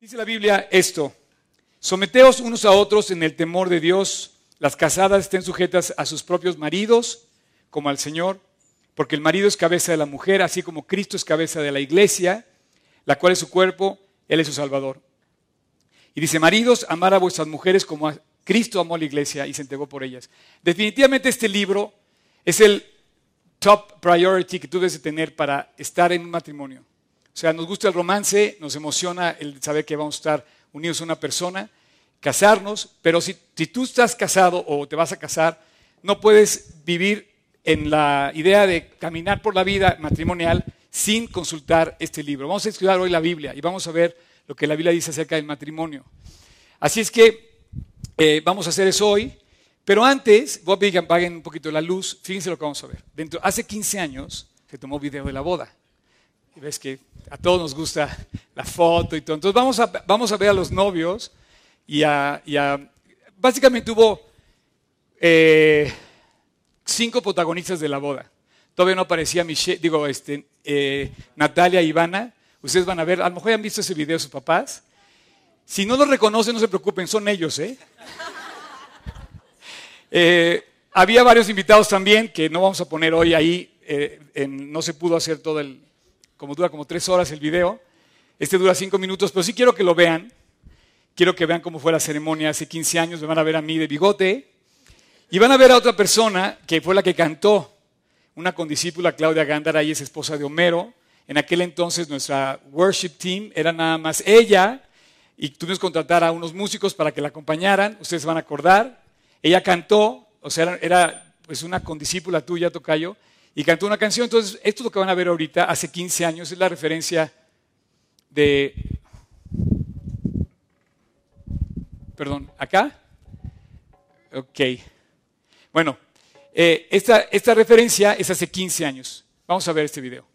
Dice la Biblia esto, someteos unos a otros en el temor de Dios, las casadas estén sujetas a sus propios maridos como al Señor, porque el marido es cabeza de la mujer, así como Cristo es cabeza de la iglesia, la cual es su cuerpo, Él es su Salvador. Y dice, maridos, amar a vuestras mujeres como Cristo amó a la iglesia y se entregó por ellas. Definitivamente este libro es el top priority que tú debes de tener para estar en un matrimonio. O sea, nos gusta el romance, nos emociona el saber que vamos a estar unidos a una persona, casarnos, pero si, tú estás casado o te vas a casar, no puedes vivir en la idea de caminar por la vida matrimonial sin consultar este libro. Vamos a estudiar hoy la Biblia y vamos a ver lo que la Biblia dice acerca del matrimonio. Así es que eh, vamos a hacer eso hoy, pero antes voy a que un poquito la luz. Fíjense lo que vamos a ver. Dentro, hace 15 años se tomó video de la boda. Y ves que a todos nos gusta la foto y todo. Entonces vamos a, vamos a ver a los novios y a... básicamente hubo eh, cinco protagonistas de la boda. Todavía no aparecía Michelle, digo, este, eh, Natalia y Ivana. Ustedes van a ver, a lo mejor han visto ese video de sus papás. Si no los reconocen, no se preocupen, son ellos, ¿eh? ¿eh? había varios invitados también que no vamos a poner hoy ahí. no se pudo hacer todo el, como dura como tres horas el video. Este dura cinco minutos, pero sí quiero que lo vean. Quiero que vean cómo fue la ceremonia hace 15 años. Me van a ver a mí de bigote. Y van a ver a otra persona que fue la que cantó, una condiscípula, Claudia Gándara, y es esposa de Homero. En aquel entonces nuestra worship team era nada más ella y tuvimos que contratar a unos músicos para que la acompañaran. Ustedes van a acordar. Ella cantó, o sea, era pues una condiscípula tuya, Tocayo, y cantó una canción. Entonces, esto es lo que van a ver ahorita, hace 15 años, es la referencia de... Perdón, ¿acá? Ok. Bueno, eh, esta, esta referencia es hace 15 años. Vamos a ver este video.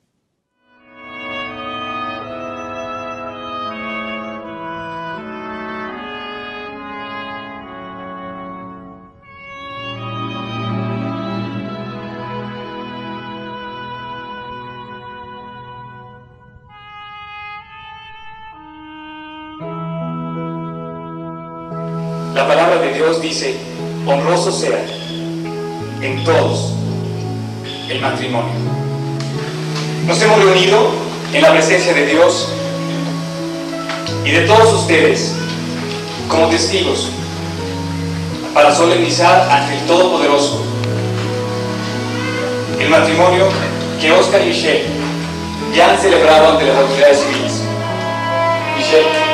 Dios dice, honroso sea en todos el matrimonio. Nos hemos reunido en la presencia de Dios y de todos ustedes como testigos para solemnizar ante el Todopoderoso el matrimonio que Oscar y Michelle ya han celebrado ante las autoridades civiles. Michelle.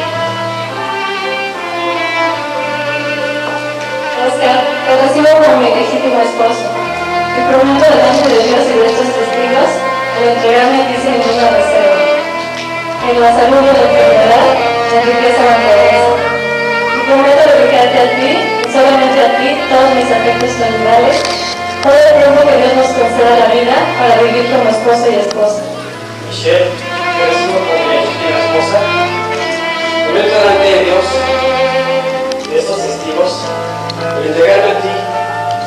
Te recibo como mi legítimo esposo y prometo delante de Dios y de estos testigos el entregarme a ti sin ninguna reserva. En la salud y la enfermedad, la riqueza la pobreza. Y prometo dedicarte a ti, y solamente a ti, todos mis afectos naturales, todo el tiempo que Dios nos conceda la vida para vivir como esposo y esposa. Michelle, te recibo como mi legítima esposa. Prometo delante de Dios el entregarme a ti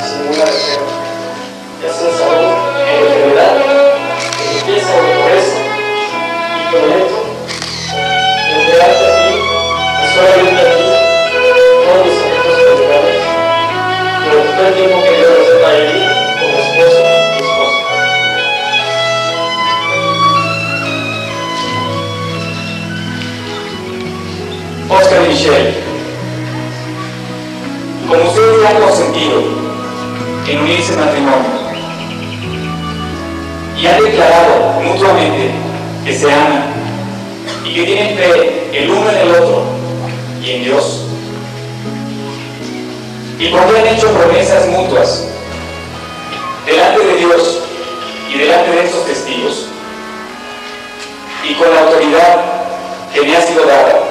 sin ninguna reserva, ya sea salud, en enfermedad, en riqueza o pobreza, y prometo entregarte a ti y solamente a ti todos mis afectos naturales, durante todo el tiempo que nos separe de mí como esposo y esposa. Oscar y Michelle, han consentido en unirse en matrimonio. Y han declarado mutuamente que se aman y que tienen fe el uno en el otro y en Dios, y porque han hecho promesas mutuas delante de Dios y delante de estos testigos, y con la autoridad que me ha sido dada,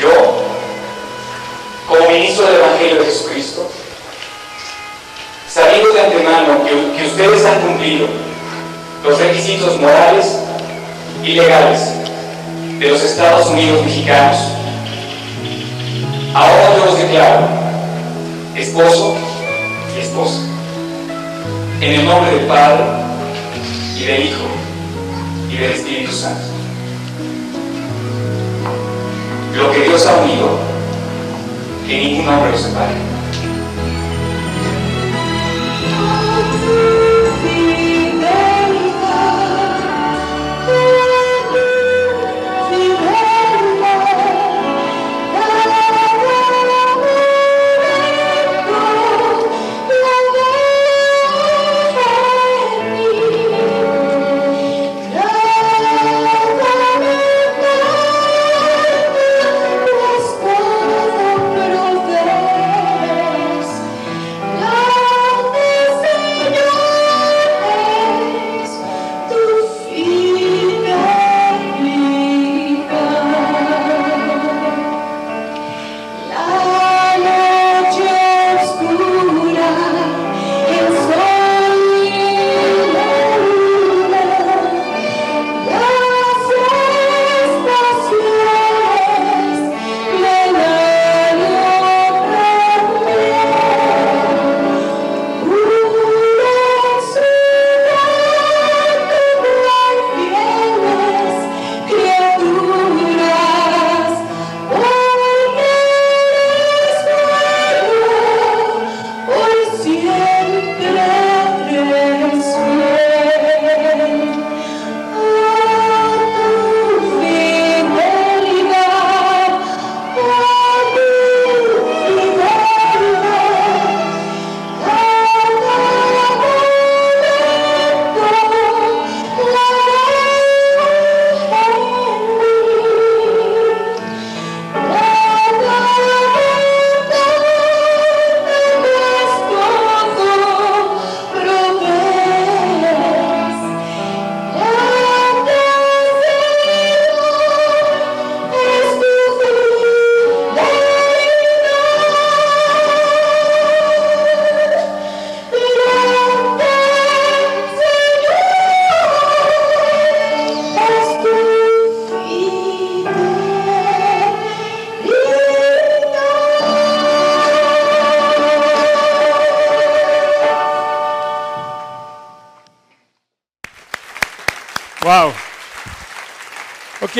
yo como ministro del Evangelio de Jesucristo, sabiendo de antemano que, que, ustedes han cumplido los requisitos morales y legales de los Estados Unidos mexicanos, ahora yo los declaro esposo y esposa, en el nombre del Padre y del Hijo y del Espíritu Santo. Dios ha unido, que ningún hombre lo separe.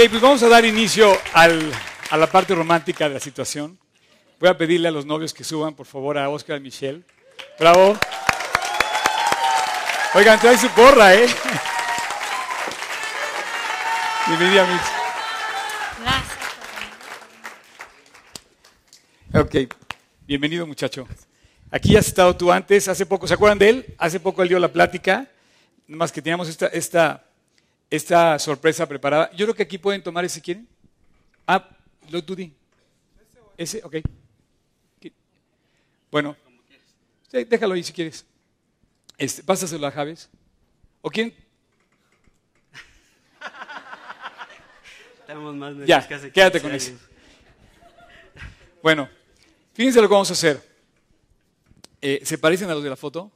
Pues vamos a dar inicio al- a la parte romántica de la situación. Voy a pedirle a los novios que suban, por favor, a Oscar y Michelle. Bravo. Oigan, trae su porra, ¿eh? Bienvenida, Mitch. Ok, bienvenido muchacho. Aquí has estado tú antes, hace poco, ¿se acuerdan de él? Hace poco él dio la plática, nada más que teníamos esta, esta, esta sorpresa preparada. Yo creo que aquí pueden tomar ese, ¿quieren? Ah, lo di. Ese, ok. Bueno, déjalo ahí si quieres. Este, pásaselo a Javes. ¿O quién? Estamos más Ya, hace quédate 15 con ese. Bueno, fíjense lo que vamos a hacer. Eh, ¿Se parecen a los de la foto?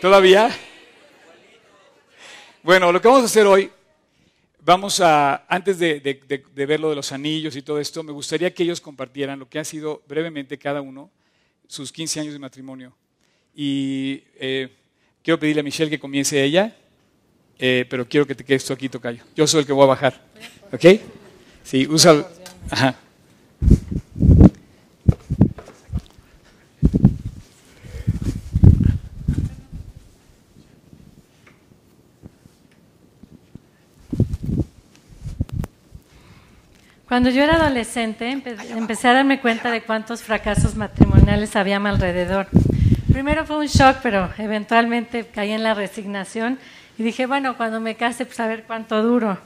¿Todavía? Bueno, lo que vamos a hacer hoy, vamos a, antes de, de- de- de ver lo de los anillos y todo esto, me gustaría que ellos compartieran lo que ha sido brevemente cada uno sus 15 años de matrimonio. Y eh, quiero pedirle a Michelle que comience ella, eh, pero quiero que te quedes tú aquí, Tocayo. Yo soy el que voy a bajar. ¿Ok? Sí, usa... Ajá. Cuando yo era adolescente empe- empecé a darme cuenta de cuántos fracasos matrimoniales había a mi alrededor. Primero fue un shock, pero eventualmente caí en la resignación y dije, bueno, cuando me case, pues a ver cuánto duro.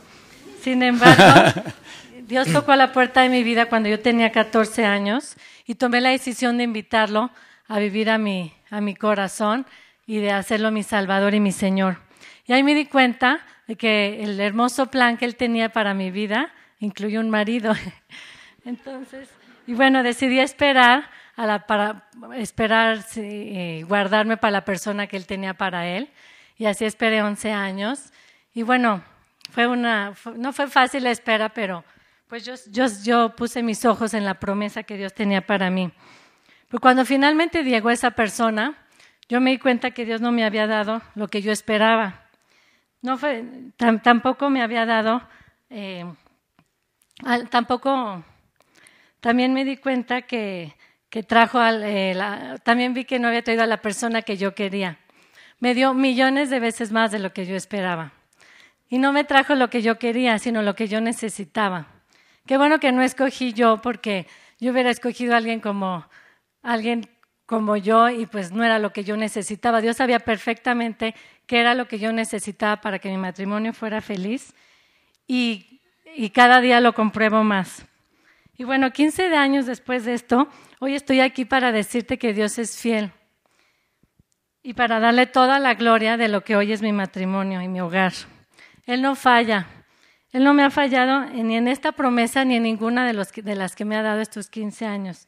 Sin embargo, Dios tocó a la puerta de mi vida cuando yo tenía 14 años y tomé la decisión de invitarlo a vivir a mi, a mi corazón y de hacerlo mi Salvador y mi Señor. Y ahí me di cuenta de que el hermoso plan que Él tenía para mi vida incluyó un marido. Entonces, y bueno, decidí esperar, a la, para esperar, sí, eh, guardarme para la persona que Él tenía para Él. Y así esperé 11 años. Y bueno, fue una, fue- no fue fácil la espera, pero pues yo, yo, yo puse mis ojos en la promesa que Dios tenía para mí. Pero cuando finalmente llegó esa persona, yo me di cuenta que Dios no me había dado lo que yo esperaba. No fue, tam- tampoco me había dado, eh, tampoco también me di cuenta que, que trajo, al, eh, la- también vi que no había traído a la persona que yo quería. Me dio millones de veces más de lo que yo esperaba. Y no me trajo lo que yo quería, sino lo que yo necesitaba. Qué bueno que no escogí yo, porque yo hubiera escogido a alguien como alguien como yo y pues no era lo que yo necesitaba. Dios sabía perfectamente qué era lo que yo necesitaba para que mi matrimonio fuera feliz y, y cada día lo compruebo más. Y bueno, 15 de años después de esto, hoy estoy aquí para decirte que Dios es fiel y para darle toda la gloria de lo que hoy es mi matrimonio y mi hogar. Él no falla. Él no me ha fallado ni en esta promesa ni en ninguna de, los de las que me ha dado estos 15 años.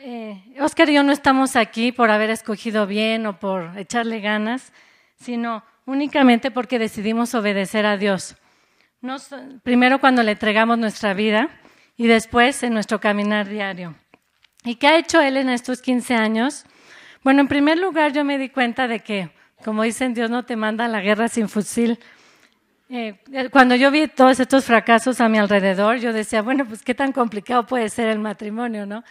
Eh, Oscar y yo no estamos aquí por haber escogido bien o por echarle ganas, sino únicamente porque decidimos obedecer a Dios. Primero cuando le entregamos nuestra vida y después en nuestro caminar diario. ¿Y qué ha hecho Él en estos 15 años? Bueno, en primer lugar yo me di cuenta de que, como dicen, Dios no te manda la guerra sin fusil. Eh, cuando yo vi todos estos fracasos a mi alrededor, yo decía, bueno, pues qué tan complicado puede ser el matrimonio, ¿no?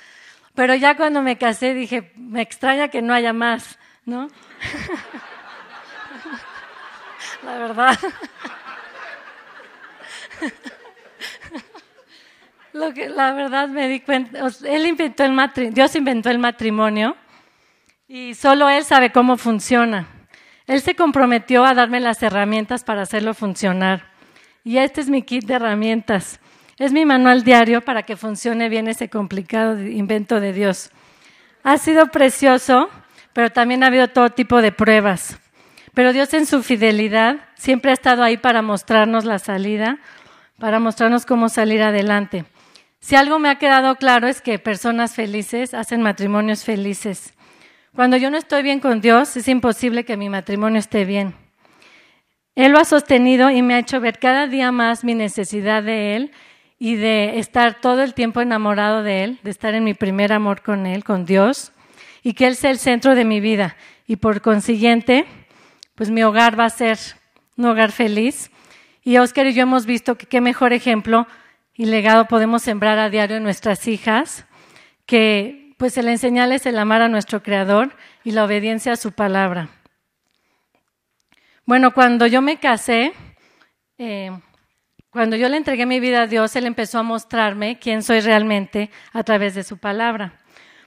Pero ya cuando me casé dije, me extraña que no haya más, ¿no? la verdad. Lo que, la verdad me di cuenta, él inventó el Dios inventó el matrimonio y solo Él sabe cómo funciona. Él se comprometió a darme las herramientas para hacerlo funcionar. Y este es mi kit de herramientas. Es mi manual diario para que funcione bien ese complicado invento de Dios. Ha sido precioso, pero también ha habido todo tipo de pruebas. Pero Dios en su fidelidad siempre ha estado ahí para mostrarnos la salida, para mostrarnos cómo salir adelante. Si algo me ha quedado claro es que personas felices hacen matrimonios felices. Cuando yo no estoy bien con Dios, es imposible que mi matrimonio esté bien. Él lo ha sostenido y me ha hecho ver cada día más mi necesidad de Él y de estar todo el tiempo enamorado de Él, de estar en mi primer amor con Él, con Dios, y que Él sea el centro de mi vida. Y por consiguiente, pues mi hogar va a ser un hogar feliz. Y Oscar y yo hemos visto que qué mejor ejemplo y legado podemos sembrar a diario en nuestras hijas, que pues el enseñarles el amar a nuestro Creador y la obediencia a su palabra. Bueno, cuando yo me casé, eh, cuando yo le entregué mi vida a Dios, Él empezó a mostrarme quién soy realmente a través de su palabra.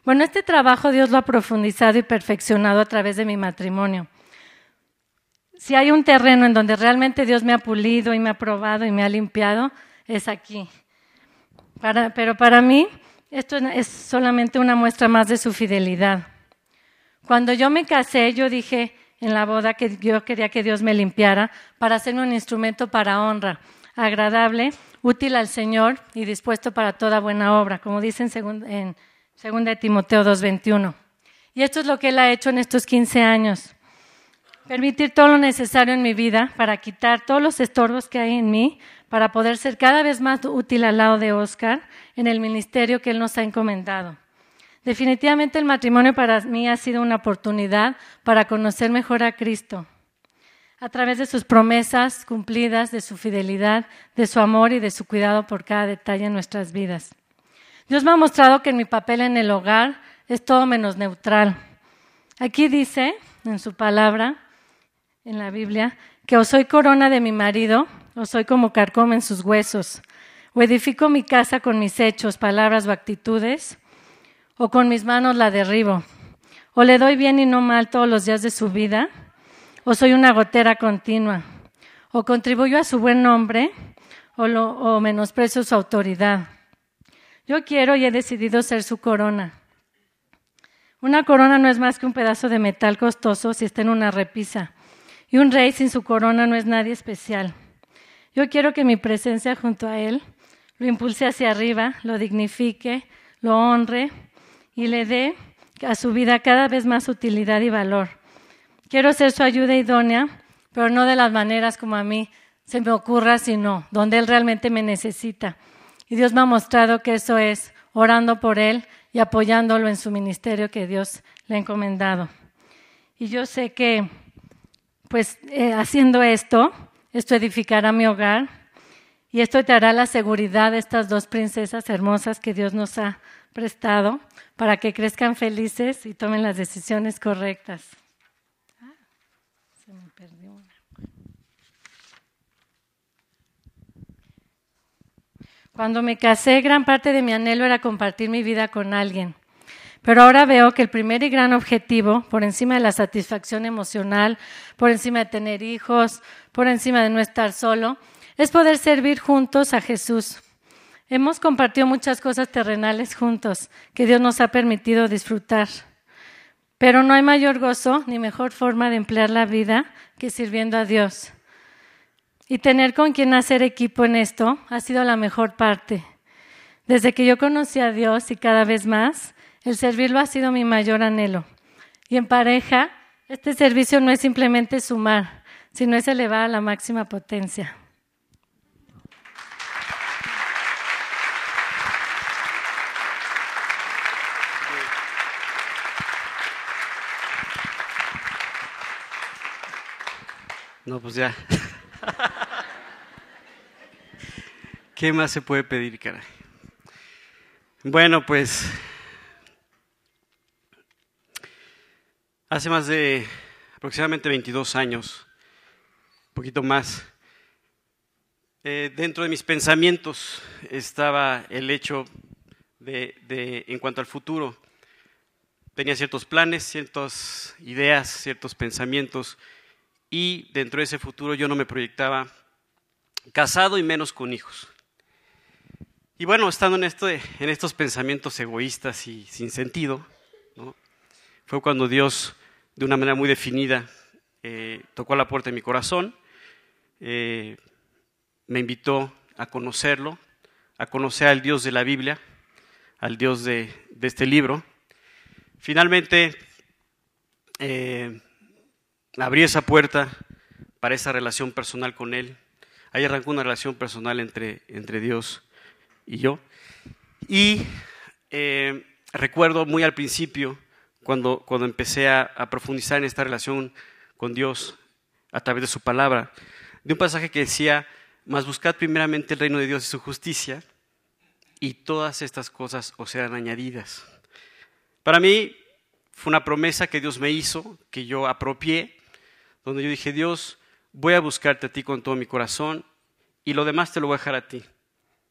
Bueno, este trabajo Dios lo ha profundizado y perfeccionado a través de mi matrimonio. Si hay un terreno en donde realmente Dios me ha pulido y me ha probado y me ha limpiado, es aquí. Pero para mí esto es solamente una muestra más de su fidelidad. Cuando yo me casé, yo dije en la boda que yo quería que Dios me limpiara para hacerme un instrumento para honra, agradable, útil al Señor y dispuesto para toda buena obra, como dice en, segun- en 2 de Timoteo 2.21. Y esto es lo que Él ha hecho en estos 15 años. Permitir todo lo necesario en mi vida para quitar todos los estorbos que hay en mí, para poder ser cada vez más útil al lado de Oscar en el ministerio que Él nos ha encomendado. Definitivamente el matrimonio para mí ha sido una oportunidad para conocer mejor a Cristo a través de sus promesas cumplidas, de su fidelidad, de su amor y de su cuidado por cada detalle en nuestras vidas. Dios me ha mostrado que mi papel en el hogar es todo menos neutral. Aquí dice, en su palabra, en la Biblia, que o soy corona de mi marido, o soy como carcoma en sus huesos, o edifico mi casa con mis hechos, palabras o actitudes, o con mis manos la derribo, o le doy bien y no mal todos los días de su vida, o soy una gotera continua, o contribuyo a su buen nombre, o, lo, o menosprecio su autoridad. Yo quiero y he decidido ser su corona. Una corona no es más que un pedazo de metal costoso si está en una repisa. Y un rey sin su corona no es nadie especial. Yo quiero que mi presencia junto a él lo impulse hacia arriba, lo dignifique, lo honre y le dé a su vida cada vez más utilidad y valor. Quiero ser su ayuda idónea, pero no de las maneras como a mí se me ocurra, sino donde él realmente me necesita. Y Dios me ha mostrado que eso es orando por él y apoyándolo en su ministerio que Dios le ha encomendado. Y yo sé que, pues, eh, haciendo esto, esto edificará mi hogar Y esto te hará la seguridad de estas dos princesas hermosas que Dios nos ha prestado para que crezcan felices y tomen las decisiones correctas. Ah. Cuando me casé, gran parte de mi anhelo era compartir mi vida con alguien. Pero ahora veo que el primer y gran objetivo, por encima de la satisfacción emocional, por encima de tener hijos, por encima de no estar solo, es poder servir juntos a Jesús. Hemos compartido muchas cosas terrenales juntos que Dios nos ha permitido disfrutar. Pero no hay mayor gozo ni mejor forma de emplear la vida que sirviendo a Dios. Y tener con quien hacer equipo en esto ha sido la mejor parte. Desde que yo conocí a Dios y cada vez más, el servirlo ha sido mi mayor anhelo. Y en pareja, este servicio no es simplemente sumar, sino es elevar a la máxima potencia. No, pues ya. ¿Qué más se puede pedir, caray? Bueno, pues hace más de aproximadamente 22 años, un poquito más, eh, dentro de mis pensamientos estaba el hecho de, en cuanto al futuro, tenía ciertos planes, ciertas ideas, ciertos pensamientos, y dentro de ese futuro yo no me proyectaba casado y menos con hijos. Y bueno, estando en, en estos pensamientos egoístas y sin sentido, fue cuando Dios, de una manera muy definida, eh, tocó a la puerta de mi corazón, eh, me invitó a conocerlo, a conocer al Dios de la Biblia, al Dios de, este libro. Finalmente, eh, abrí esa puerta para esa relación personal con Él. Ahí arrancó una relación personal entre, entre Dios y yo. Y recuerdo muy al principio, cuando, cuando empecé a, a, profundizar en esta relación con Dios a través de su palabra, de un pasaje que decía, mas buscad primeramente el reino de Dios y su justicia, y todas estas cosas os serán añadidas. Para mí fue una promesa que Dios me hizo, que yo apropié, donde yo dije, Dios, voy a buscarte a ti con todo mi corazón y lo demás te lo voy a dejar a ti,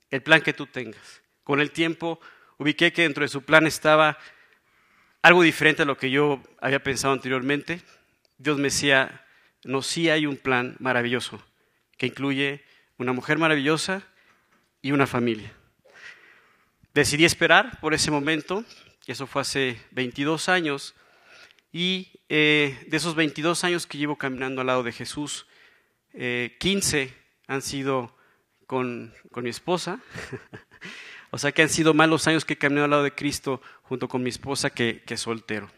el plan que tú tengas. Con el tiempo ubiqué que dentro de su plan estaba algo diferente a lo que yo había pensado anteriormente. Dios me decía, no, sí hay un plan maravilloso que incluye una mujer maravillosa y una familia. Decidí esperar por ese momento, y eso fue hace 22 años, y eh, de esos 22 años que llevo caminando al lado de Jesús, eh, 15 han sido con, con mi esposa. o sea que han sido más los años que he caminado al lado de Cristo junto con mi esposa que, que soltero.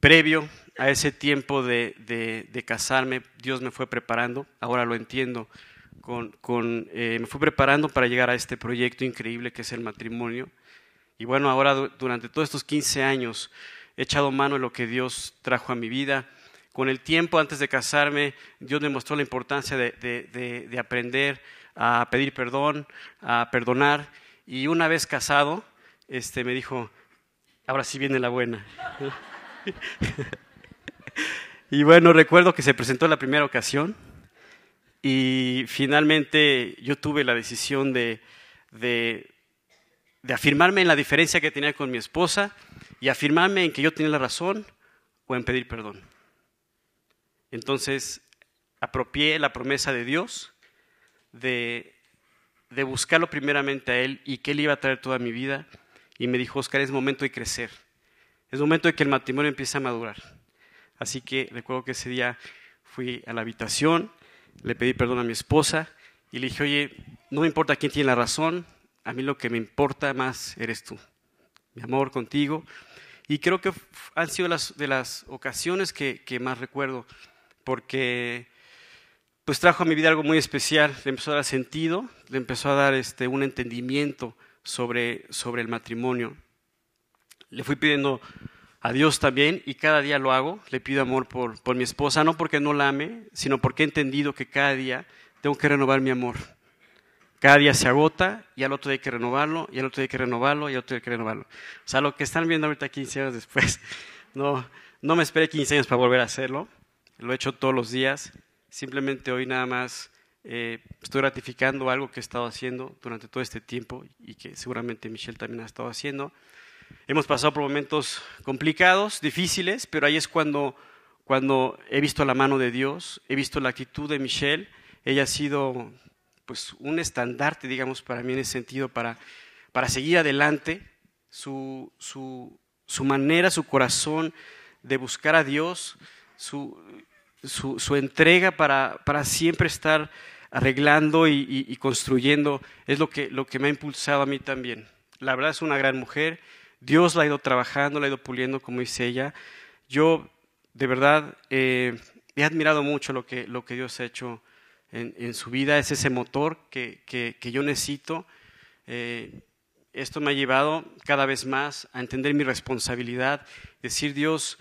Previo a ese tiempo de, de, de, casarme, Dios me fue preparando, ahora lo entiendo, con, con, eh, me fue preparando para llegar a este proyecto increíble que es el matrimonio. Y bueno, ahora durante todos estos 15 años he echado mano de lo que Dios trajo a mi vida. Con el tiempo, antes de casarme, Dios me mostró la importancia de, de, de aprender a pedir perdón, a perdonar. Y una vez casado, este, me dijo, ahora sí viene la buena. y bueno, recuerdo que se presentó la primera ocasión y finalmente yo tuve la decisión de, de, de afirmarme en la diferencia que tenía con mi esposa y afirmarme en que yo tenía la razón o en pedir perdón. Entonces, apropié la promesa de Dios de, de, buscarlo primeramente a Él y que Él iba a traer toda mi vida. Y me dijo, Oscar, es momento de crecer. Es momento de que el matrimonio empiece a madurar. Así que recuerdo que ese día fui a la habitación, le pedí perdón a mi esposa y le dije, oye, no me importa quién tiene la razón, a mí lo que me importa más eres tú. Mi amor contigo, y creo que han sido las, de las ocasiones que, que, más recuerdo, porque pues trajo a mi vida algo muy especial, le empezó a dar sentido, le empezó a dar este, un entendimiento sobre, sobre el matrimonio. Le fui pidiendo a Dios también y cada día lo hago, le pido amor por, por mi esposa, no porque no la ame, sino porque he entendido que cada día tengo que renovar mi amor. Cada día se agota y al otro día hay que renovarlo, y al otro día hay que renovarlo, y al otro día hay que renovarlo. O sea, lo que están viendo ahorita 15 años después, no, no me esperé 15 años para volver a hacerlo. Lo he hecho todos los días. Simplemente hoy nada más eh, estoy ratificando algo que he estado haciendo durante todo este tiempo y que seguramente Michelle también ha estado haciendo. Hemos pasado por momentos complicados, difíciles, pero ahí es cuando, cuando he visto la mano de Dios, he visto la actitud de Michelle. Ella ha sido pues, un estandarte, digamos, para mí en ese sentido, para, para seguir adelante. Su, su, su manera, su corazón de buscar a Dios, su, su, entrega para, para, siempre estar arreglando y, construyendo, es lo que, lo que me ha impulsado a mí también. La verdad es una gran mujer, Dios la ha ido trabajando, la ha ido puliendo, como dice ella. Yo, de verdad, eh, he admirado mucho lo que, lo que Dios ha hecho en, en su vida, es ese motor que, que, que yo necesito. Eh, esto me ha llevado cada vez más a entender mi responsabilidad, decir Dios,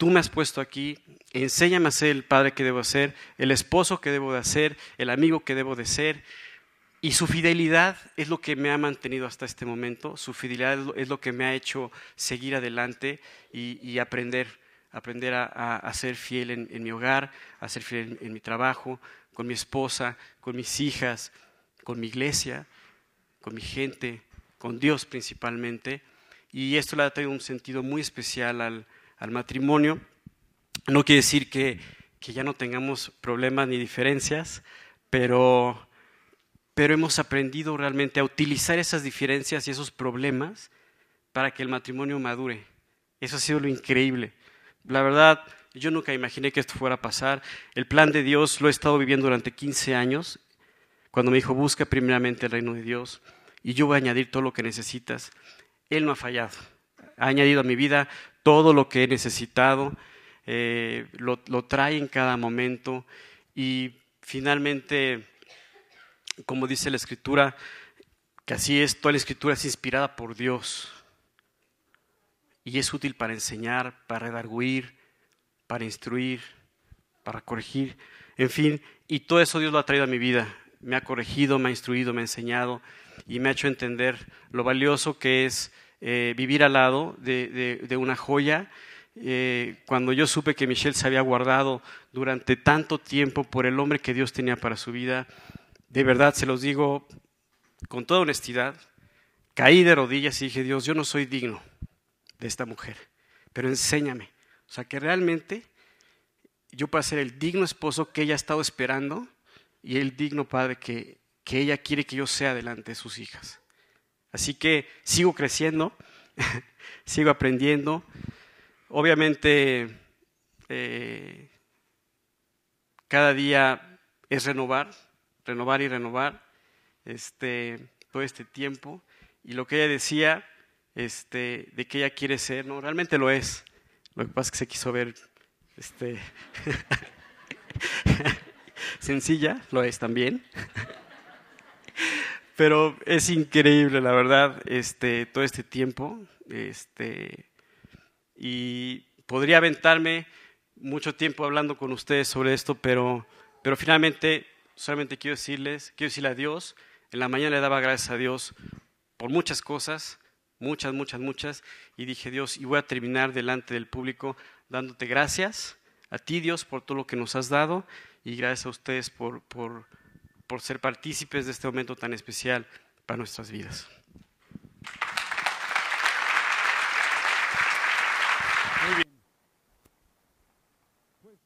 tú me has puesto aquí, enséñame a ser el padre que debo ser, el esposo que debo de ser, el amigo que debo de ser. Y su fidelidad es lo que me ha mantenido hasta este momento, su fidelidad es lo que me ha hecho seguir adelante y, aprender, aprender a, a, ser fiel en, en, mi hogar, a ser fiel en, en mi trabajo, con mi esposa, con mis hijas, con mi iglesia, con mi gente, con Dios principalmente. Y esto le ha traído un sentido muy especial al, al matrimonio. No quiere decir que, que, ya no tengamos problemas ni diferencias, pero, pero hemos aprendido realmente a utilizar esas diferencias y esos problemas para que el matrimonio madure. Eso ha sido lo increíble. La verdad, yo nunca imaginé que esto fuera a pasar. El plan de Dios lo he estado viviendo durante 15 años, cuando me dijo, busca primeramente el reino de Dios y yo voy a añadir todo lo que necesitas. Él no ha fallado. Ha añadido a mi vida todo lo que he necesitado, eh, lo, trae en cada momento. Y finalmente, como dice la escritura, que así es, toda la escritura es inspirada por Dios. Y es útil para enseñar, para redarguir, para instruir, para corregir, en fin, y todo eso Dios lo ha traído a mi vida. Me ha corregido, me ha instruido, me ha enseñado y me ha hecho entender lo valioso que es eh, vivir al lado de, de, una joya. Eh, cuando yo supe que Michelle se había guardado durante tanto tiempo por el hombre que Dios tenía para su vida, de verdad se los digo con toda honestidad, caí de rodillas y dije, Dios, yo no soy digno de esta mujer, pero enséñame. O sea, que realmente yo pueda ser el digno esposo que ella ha estado esperando y el digno padre que, que ella quiere que yo sea delante de sus hijas. Así que sigo creciendo, sigo aprendiendo. Obviamente, eh, cada día es renovar, renovar y renovar este, todo este tiempo. Y lo que ella decía este, de que ella quiere ser, no, realmente lo es. Lo que pasa es que se quiso ver este, sencilla, lo es también. Pero es increíble, la verdad, este, todo este tiempo. Este, y podría aventarme mucho tiempo hablando con ustedes sobre esto, pero, pero finalmente solamente quiero decirles, quiero decirle a Dios, en la mañana le daba gracias a Dios por muchas cosas, muchas, muchas, muchas, y dije, Dios, y voy a terminar delante del público dándote gracias a ti, Dios, por todo lo que nos has dado, y gracias a ustedes por, por por ser partícipes de este momento tan especial para nuestras vidas. Muy bien. Pues,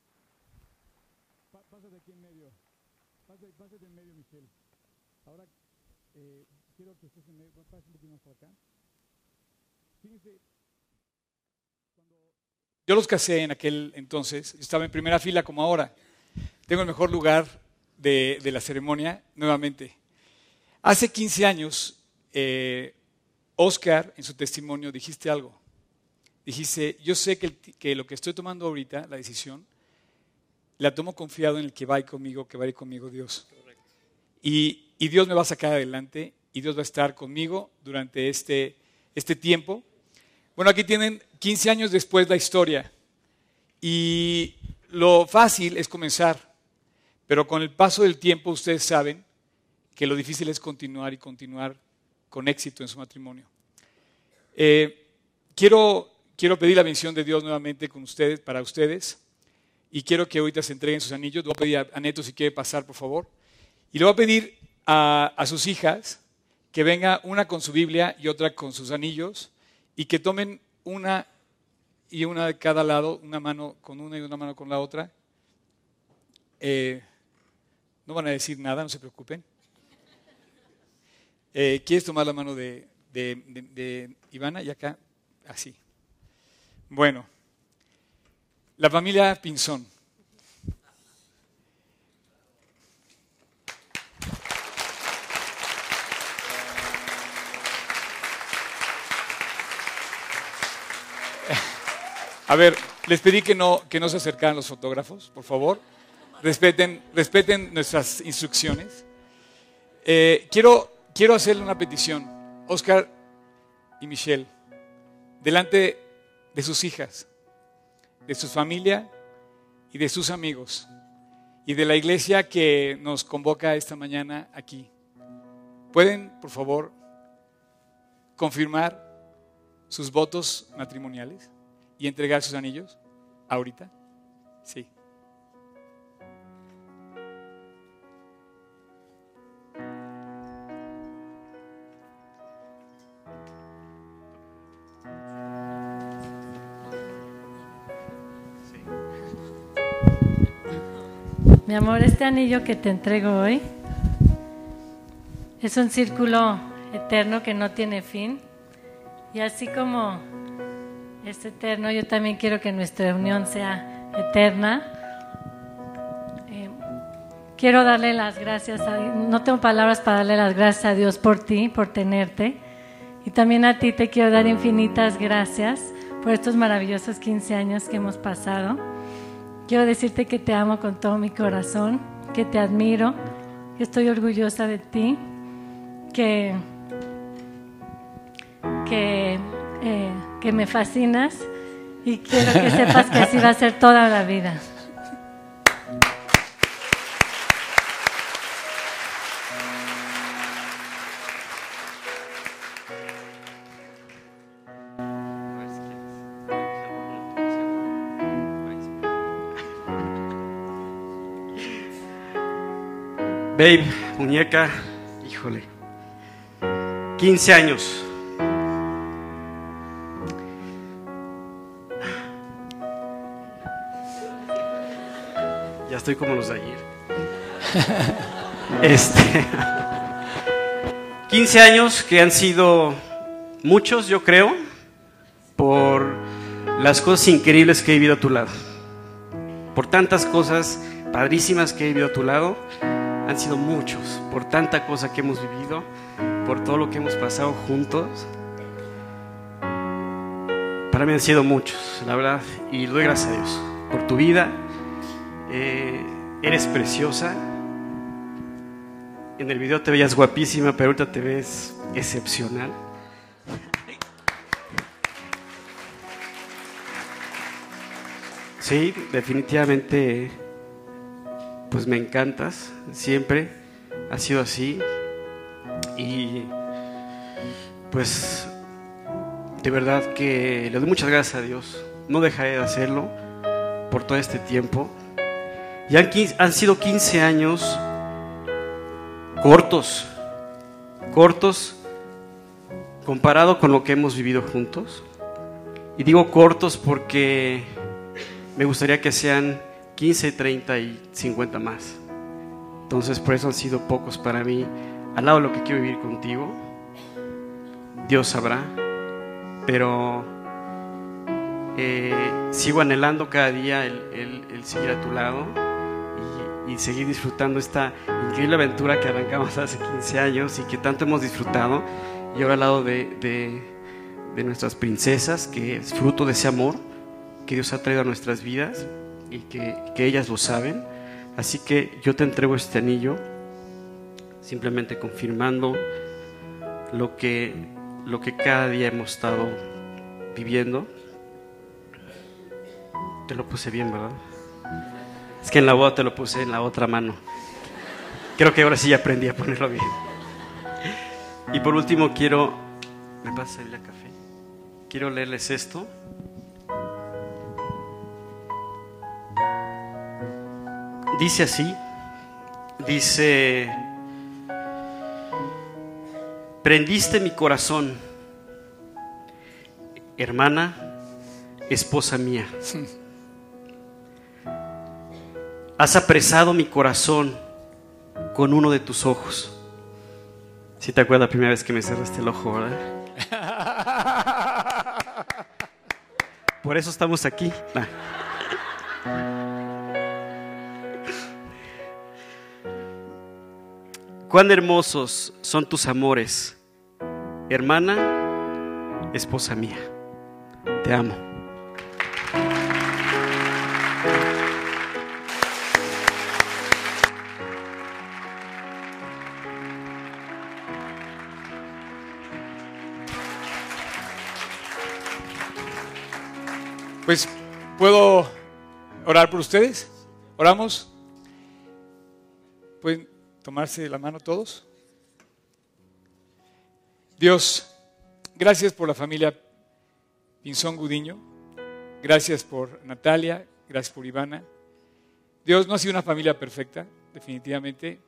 pásate aquí en medio. Pásate, pásate en medio, Michelle. Ahora eh, quiero que estés en medio. Pásate un poquito más para acá. Fíjense, cuando yo los casé en aquel entonces, estaba en primera fila como ahora. Tengo el mejor lugar de, de la ceremonia nuevamente. Hace 15 años, eh, Oscar, en su testimonio, dijiste algo. Dijiste, yo sé que, el, que, lo que estoy tomando ahorita, la decisión, la tomo confiado en el que va conmigo, que va conmigo Dios. Y, y, Dios me va a sacar adelante y Dios va a estar conmigo durante este, este tiempo. Bueno, aquí tienen 15 años después la historia. Y lo fácil es comenzar Pero con el paso del tiempo ustedes saben que lo difícil es continuar y continuar con éxito en su matrimonio. Eh, quiero, quiero pedir la bendición de Dios nuevamente con ustedes, para ustedes y quiero que ahorita se entreguen sus anillos. Le voy a pedir a Neto si quiere pasar, por favor. Y le voy a pedir a, sus hijas que venga una con su Biblia y otra con sus anillos y que tomen una y una de cada lado, una mano con una y una mano con la otra. Eh, no van a decir nada, no se preocupen. Eh, ¿Quieres tomar la mano de, de, de- Ivana? Y acá, así. Bueno, la familia Pinzón. A ver, les pedí que no, que no se acercaran los fotógrafos, por favor. Respeten, respeten nuestras instrucciones. Eh, quiero, quiero hacerle una petición. Oscar y Michelle, delante de sus hijas, de su familia y de sus amigos, y de la iglesia que nos convoca esta mañana aquí. ¿Pueden, por favor, confirmar sus votos matrimoniales y entregar sus anillos ahorita? Sí. Mi amor, este anillo que te entrego hoy es un círculo eterno que no tiene fin. Y así como es eterno, yo también quiero que nuestra unión sea eterna. Eh, quiero darle las gracias a no tengo palabras para darle las gracias a Dios por ti, por tenerte. Y también a ti te quiero dar infinitas gracias por estos maravillosos 15 años que hemos pasado. Quiero decirte que te amo con todo mi corazón, que te admiro, que estoy orgullosa de ti, que, que, eh, que me fascinas y quiero que sepas que así va a ser toda la vida. Babe, muñeca, híjole. 15 años. Ya estoy como los de ayer. Este. 15 años que han sido muchos, yo creo, por las cosas increíbles que he vivido a tu lado. Por tantas cosas padrísimas que he vivido a tu lado han sido muchos, por tanta cosa que hemos vivido, por todo lo que hemos pasado juntos. Para mí han sido muchos, la verdad, y doy gracias a Dios por tu vida. Eh, eres preciosa. En el video te veías guapísima, pero ahorita te ves excepcional. Sí, definitivamente pues me encantas, siempre ha sido así y pues de verdad que le doy muchas gracias a Dios, no dejaré de hacerlo por todo este tiempo. Ya han, han sido 15 años cortos, cortos comparado con lo que hemos vivido juntos. Y digo cortos porque me gustaría que sean 15, 30 y 50 más. Entonces por eso han sido pocos para mí. Al lado de lo que quiero vivir contigo, Dios sabrá. Pero eh, sigo anhelando cada día el, el- el seguir a tu lado y, seguir disfrutando esta increíble aventura que arrancamos hace 15 años y que tanto hemos disfrutado. Y ahora al lado de, de- de nuestras princesas, que es fruto de ese amor que Dios ha traído a nuestras vidas y que, ellas lo saben. Así que yo te entrego este anillo, simplemente confirmando lo que, lo que cada día hemos estado viviendo. Te lo puse bien, ¿verdad? Es que en la boda te lo puse en la otra mano. Creo que ahora sí aprendí a ponerlo bien. Y por último quiero... ¿Me pasa el café? Quiero leerles esto. Dice así, dice, prendiste mi corazón, hermana, esposa mía. Has apresado mi corazón con uno de tus ojos. Si te acuerdas la primera vez que me cerraste el ojo, ¿verdad? Por eso estamos aquí. Nah. Cuán hermosos son tus amores, hermana, esposa mía. Te amo. Pues, ¿puedo orar por ustedes? ¿Oramos? ¿Pueden tomarse la mano todos? Dios, gracias por la familia Pinzón Gudiño. Gracias por Natalia. Gracias por Ivana. Dios no ha sido una familia perfecta, definitivamente.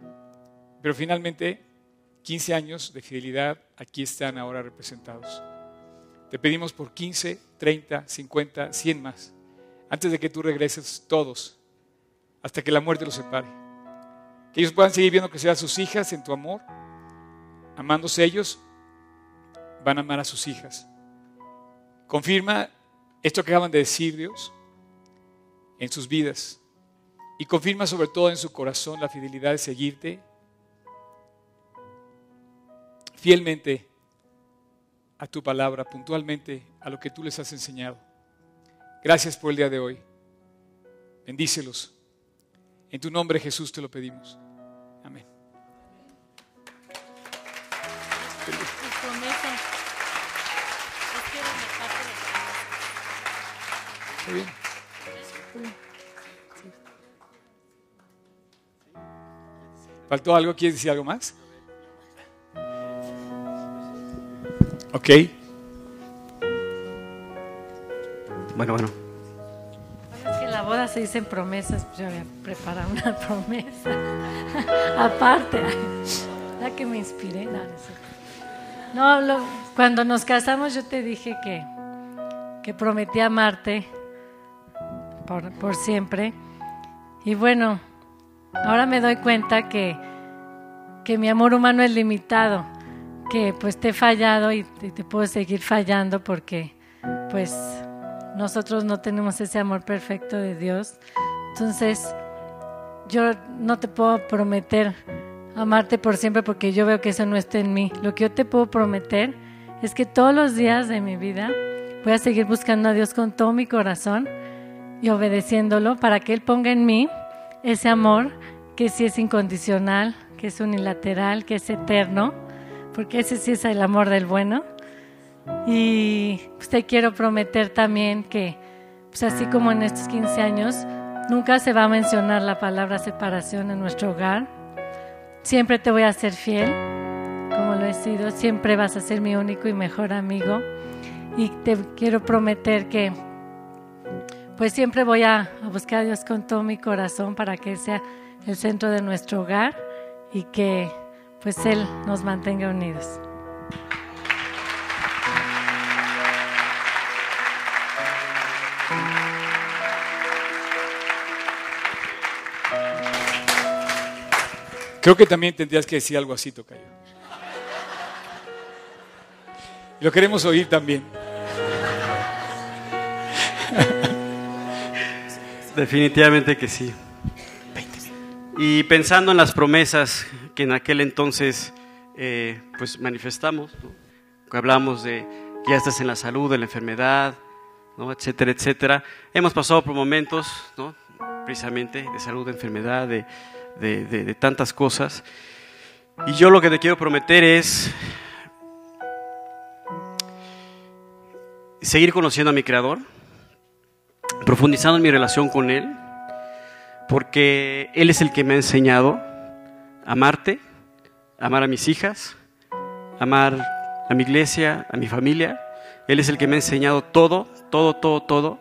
Pero finalmente, 15 años de fidelidad aquí están ahora representados. Te pedimos por 15, 30, 50, 100 más, antes de que tú regreses todos, hasta que la muerte los separe. Que ellos puedan seguir viendo que sean sus hijas en tu amor, amándose ellos, van a amar a sus hijas. Confirma esto que acaban de decir, Dios, en sus vidas. Y confirma sobre todo en su corazón la fidelidad de seguirte fielmente a tu palabra, puntualmente a lo que tú les has enseñado. Gracias por el día de hoy. Bendícelos. En tu nombre Jesús te lo pedimos. Está bien. ¿Faltó algo? ¿Quieres decir algo más? Ok. Bueno, bueno. Es que en la boda se dicen promesas, pues yo había preparado una promesa. Aparte, la que me inspiré. No, no. No, lo- cuando nos casamos yo te dije que, que prometí amarte por, por siempre. Y bueno, ahora me doy cuenta que, que mi amor humano es limitado, que pues te he fallado y te, te puedo seguir fallando porque pues nosotros no tenemos ese amor perfecto de Dios. Entonces, yo no te puedo prometer amarte por siempre porque yo veo que eso no está en mí. Lo que yo te puedo prometer es que todos los días de mi vida voy a seguir buscando a Dios con todo mi corazón y obedeciéndolo para que Él ponga en mí ese amor que sí es incondicional, que es unilateral, que es eterno, porque ese sí es el amor del bueno. Y pues, te quiero prometer también que, pues así como en estos 15 años, nunca se va a mencionar la palabra separación en nuestro hogar. Siempre te voy a ser fiel, como lo he sido. Siempre vas a ser mi único y mejor amigo. Y te quiero prometer que, pues siempre voy a, buscar a Dios con todo mi corazón para que Él sea el centro de nuestro hogar y que, pues Él nos mantenga unidos. Creo que también tendrías que decir algo así, Tocayo. Lo queremos oír también. Definitivamente que sí. Y pensando en las promesas que en aquel entonces eh, pues manifestamos, ¿no? hablamos de que ya estás en la salud, en la enfermedad, etcétera, etcétera. Hemos pasado por momentos, precisamente, de salud, de enfermedad, de tantas cosas. Y yo lo que te quiero prometer es seguir conociendo a mi Creador, profundizando en mi relación con Él, porque Él es el que me ha enseñado a amarte, a amar a mis hijas, a amar a mi iglesia, a mi familia. Él es el que me ha enseñado todo, todo, todo, todo.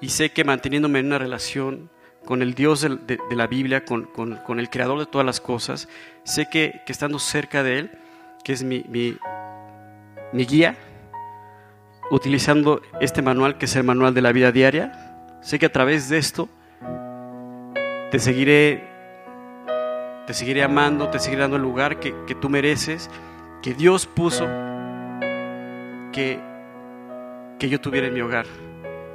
Y sé que manteniéndome en una relación con el Dios de, la Biblia, con, el Creador de todas las cosas, sé que, estando cerca de Él, que es mi guía, utilizando este manual que es el manual de la vida diaria, sé que a través de esto te seguiré, te seguiré amando, te seguiré dando el lugar que, que tú mereces, que Dios puso que, que yo tuviera en mi hogar.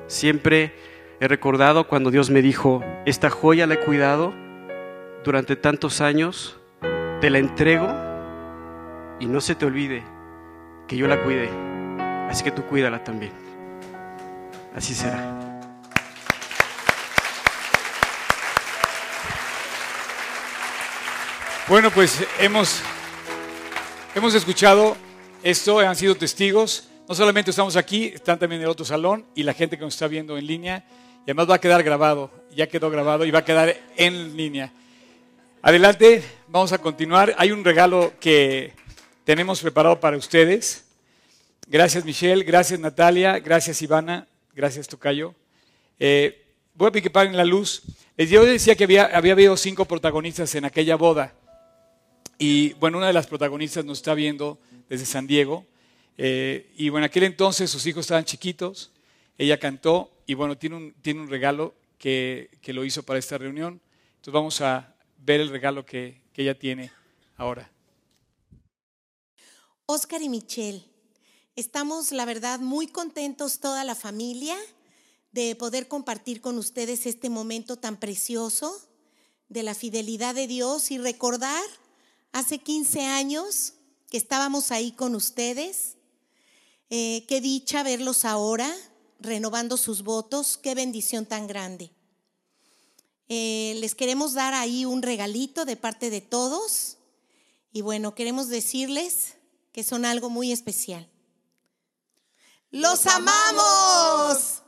Siempre he recordado cuando Dios me dijo, esta joya la he cuidado durante tantos años, te la entrego y no se te olvide que yo la cuidé. Así que tú cuídala también. Así será. Bueno, pues hemos, hemos escuchado esto, han sido testigos. No solamente estamos aquí, están también en el otro salón y la gente que nos está viendo en línea. Y además va a quedar grabado, ya quedó grabado y va a quedar en línea. Adelante, vamos a continuar. Hay un regalo que tenemos preparado para ustedes. Gracias Michelle, gracias Natalia, gracias Ivana, gracias Tocayo. Eh, voy a piquepar en la luz. Yo decía que había, había habido cinco protagonistas en aquella boda. Y bueno, una de las protagonistas nos está viendo desde San Diego. Eh, y bueno, en aquel entonces sus hijos estaban chiquitos. Ella cantó y bueno, tiene un, tiene un regalo que, que lo hizo para esta reunión. Entonces vamos a ver el regalo que, que ella tiene ahora. Oscar y Michelle, estamos, la verdad, muy contentos toda la familia de poder compartir con ustedes este momento tan precioso de la fidelidad de Dios y recordar hace 15 años que estábamos ahí con ustedes. Eh, qué dicha verlos ahora renovando sus votos, qué bendición tan grande. Eh, les queremos dar ahí un regalito de parte de todos y bueno, queremos decirles que son algo muy especial. ¡Los amamos!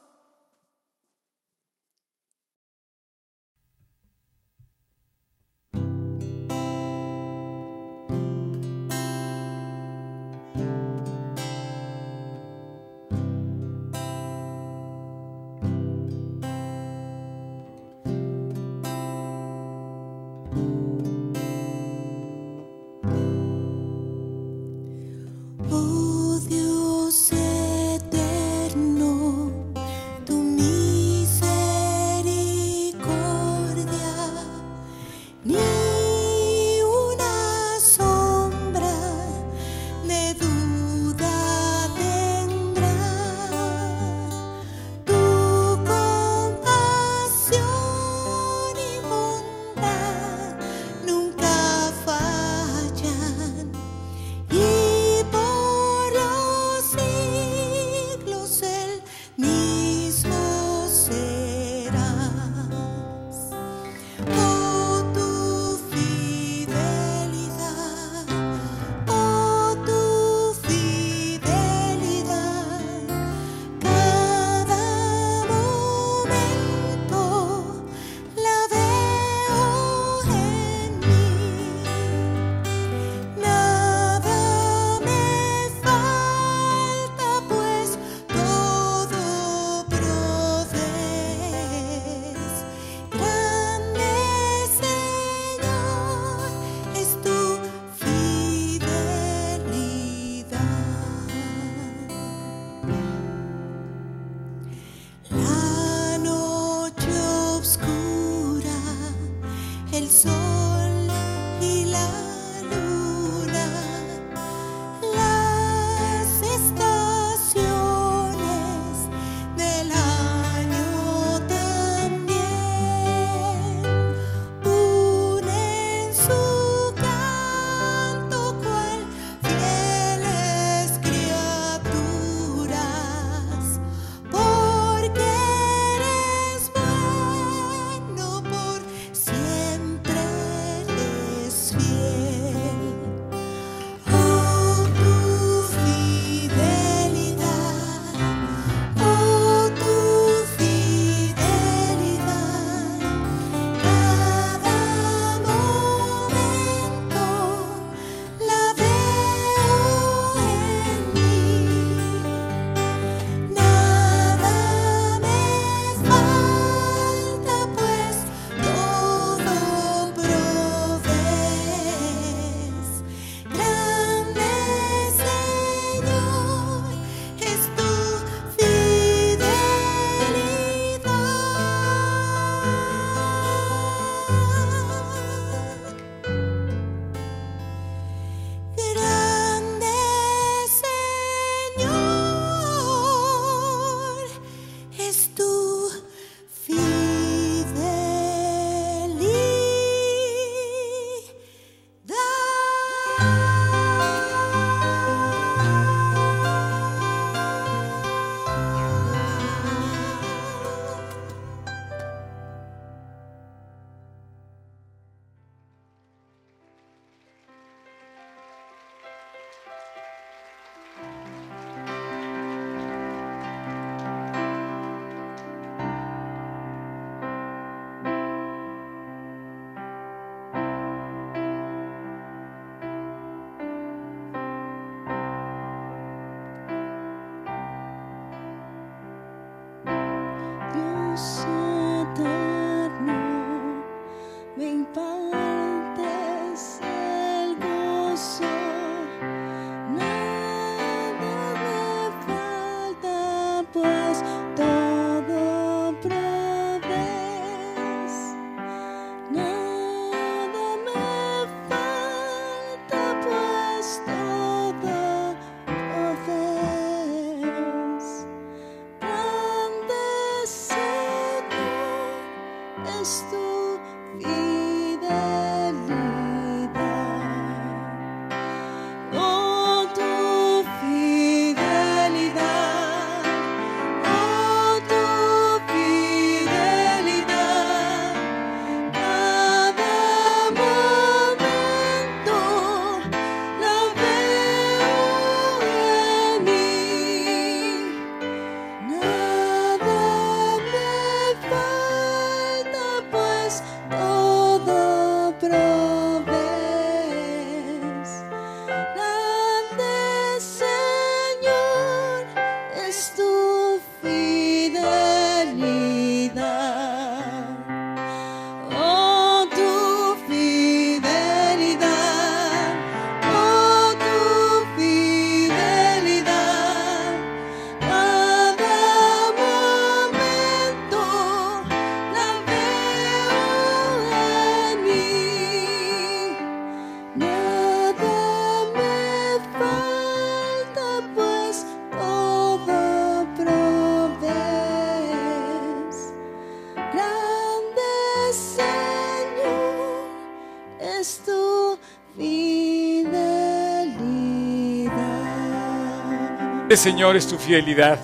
Señor, es tu fidelidad.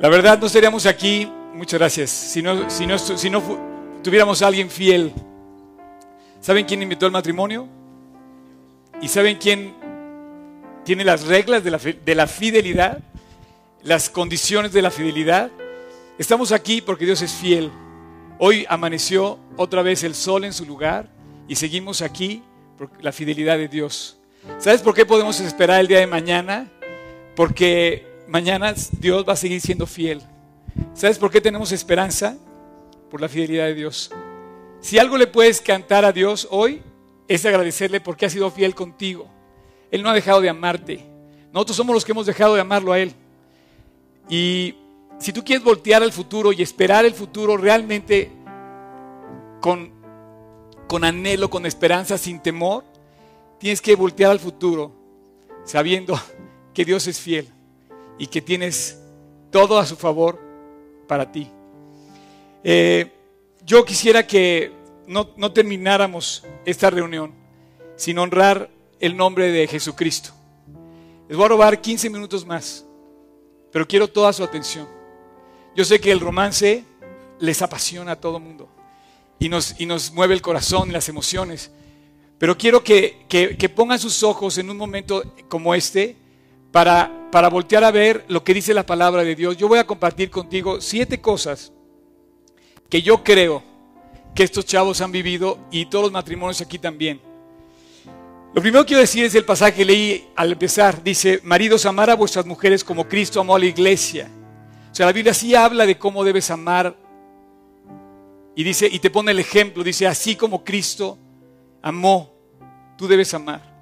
La verdad, no estaríamos aquí, muchas gracias, si no, si no, tuviéramos alguien fiel. ¿Saben quién inventó el matrimonio? ¿Y saben quién tiene las reglas de la, de la fidelidad? Las condiciones de la fidelidad. Estamos aquí porque Dios es fiel. Hoy amaneció otra vez el sol en su lugar y seguimos aquí por la fidelidad de Dios. ¿Sabes por qué podemos esperar el día de mañana? Porque mañana Dios va a seguir siendo fiel. ¿Sabes por qué tenemos esperanza? Por la fidelidad de Dios. Si algo le puedes cantar a Dios hoy, es agradecerle porque ha sido fiel contigo. Él no ha dejado de amarte. Nosotros somos los que hemos dejado de amarlo a Él. Y si tú quieres voltear al futuro y esperar el futuro realmente con, con anhelo, con esperanza, sin temor, tienes que voltear al futuro sabiendo que Dios es fiel y que tienes todo a su favor para ti. Eh, yo quisiera que no, no termináramos esta reunión sin honrar el nombre de Jesucristo. Les voy a robar 15 minutos más, pero quiero toda su atención. Yo sé que el romance les apasiona a todo mundo y nos, y nos mueve el corazón y las emociones, pero quiero que, que- que pongan sus ojos en un momento como este para, para voltear a ver lo que dice la palabra de Dios. Yo voy a compartir contigo siete cosas que yo creo que estos chavos han vivido y todos los matrimonios aquí también. Lo primero que quiero decir es el pasaje que leí al empezar. Dice, maridos, amar a vuestras mujeres como Cristo amó a la iglesia. O sea, la Biblia sí habla de cómo debes amar. Y dice, y te pone el ejemplo, dice, así como Cristo amó, tú debes amar.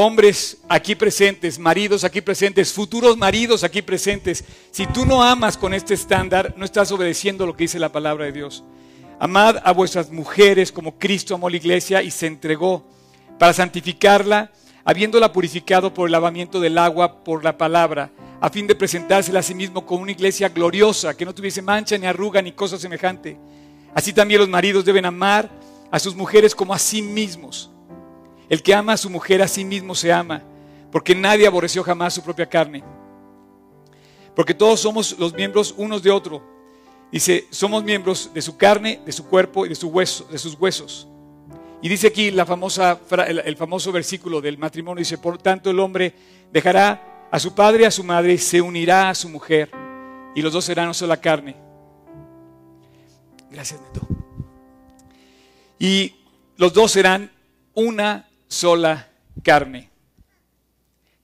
Hombres aquí presentes, maridos aquí presentes, futuros maridos aquí presentes, si tú no amas con este estándar, no estás obedeciendo lo que dice la palabra de Dios. Amad a vuestras mujeres como Cristo amó la iglesia y se entregó para santificarla, habiéndola purificado por el lavamiento del agua por la palabra, a fin de presentársela a sí mismo como una iglesia gloriosa, que no tuviese mancha ni arruga ni cosa semejante. Así también los maridos deben amar a sus mujeres como a sí mismos. El que ama a su mujer a sí mismo se ama, porque nadie aborreció jamás su propia carne. Porque todos somos los miembros unos de otro. Dice, somos miembros de su carne, de su cuerpo y de, su hueso, de sus huesos. Y dice aquí el famoso versículo del matrimonio, dice, por tanto el hombre dejará a su padre y a su madre y se unirá a su mujer, y los dos serán una sola carne. Gracias, Neto. Y los dos serán una sola carne.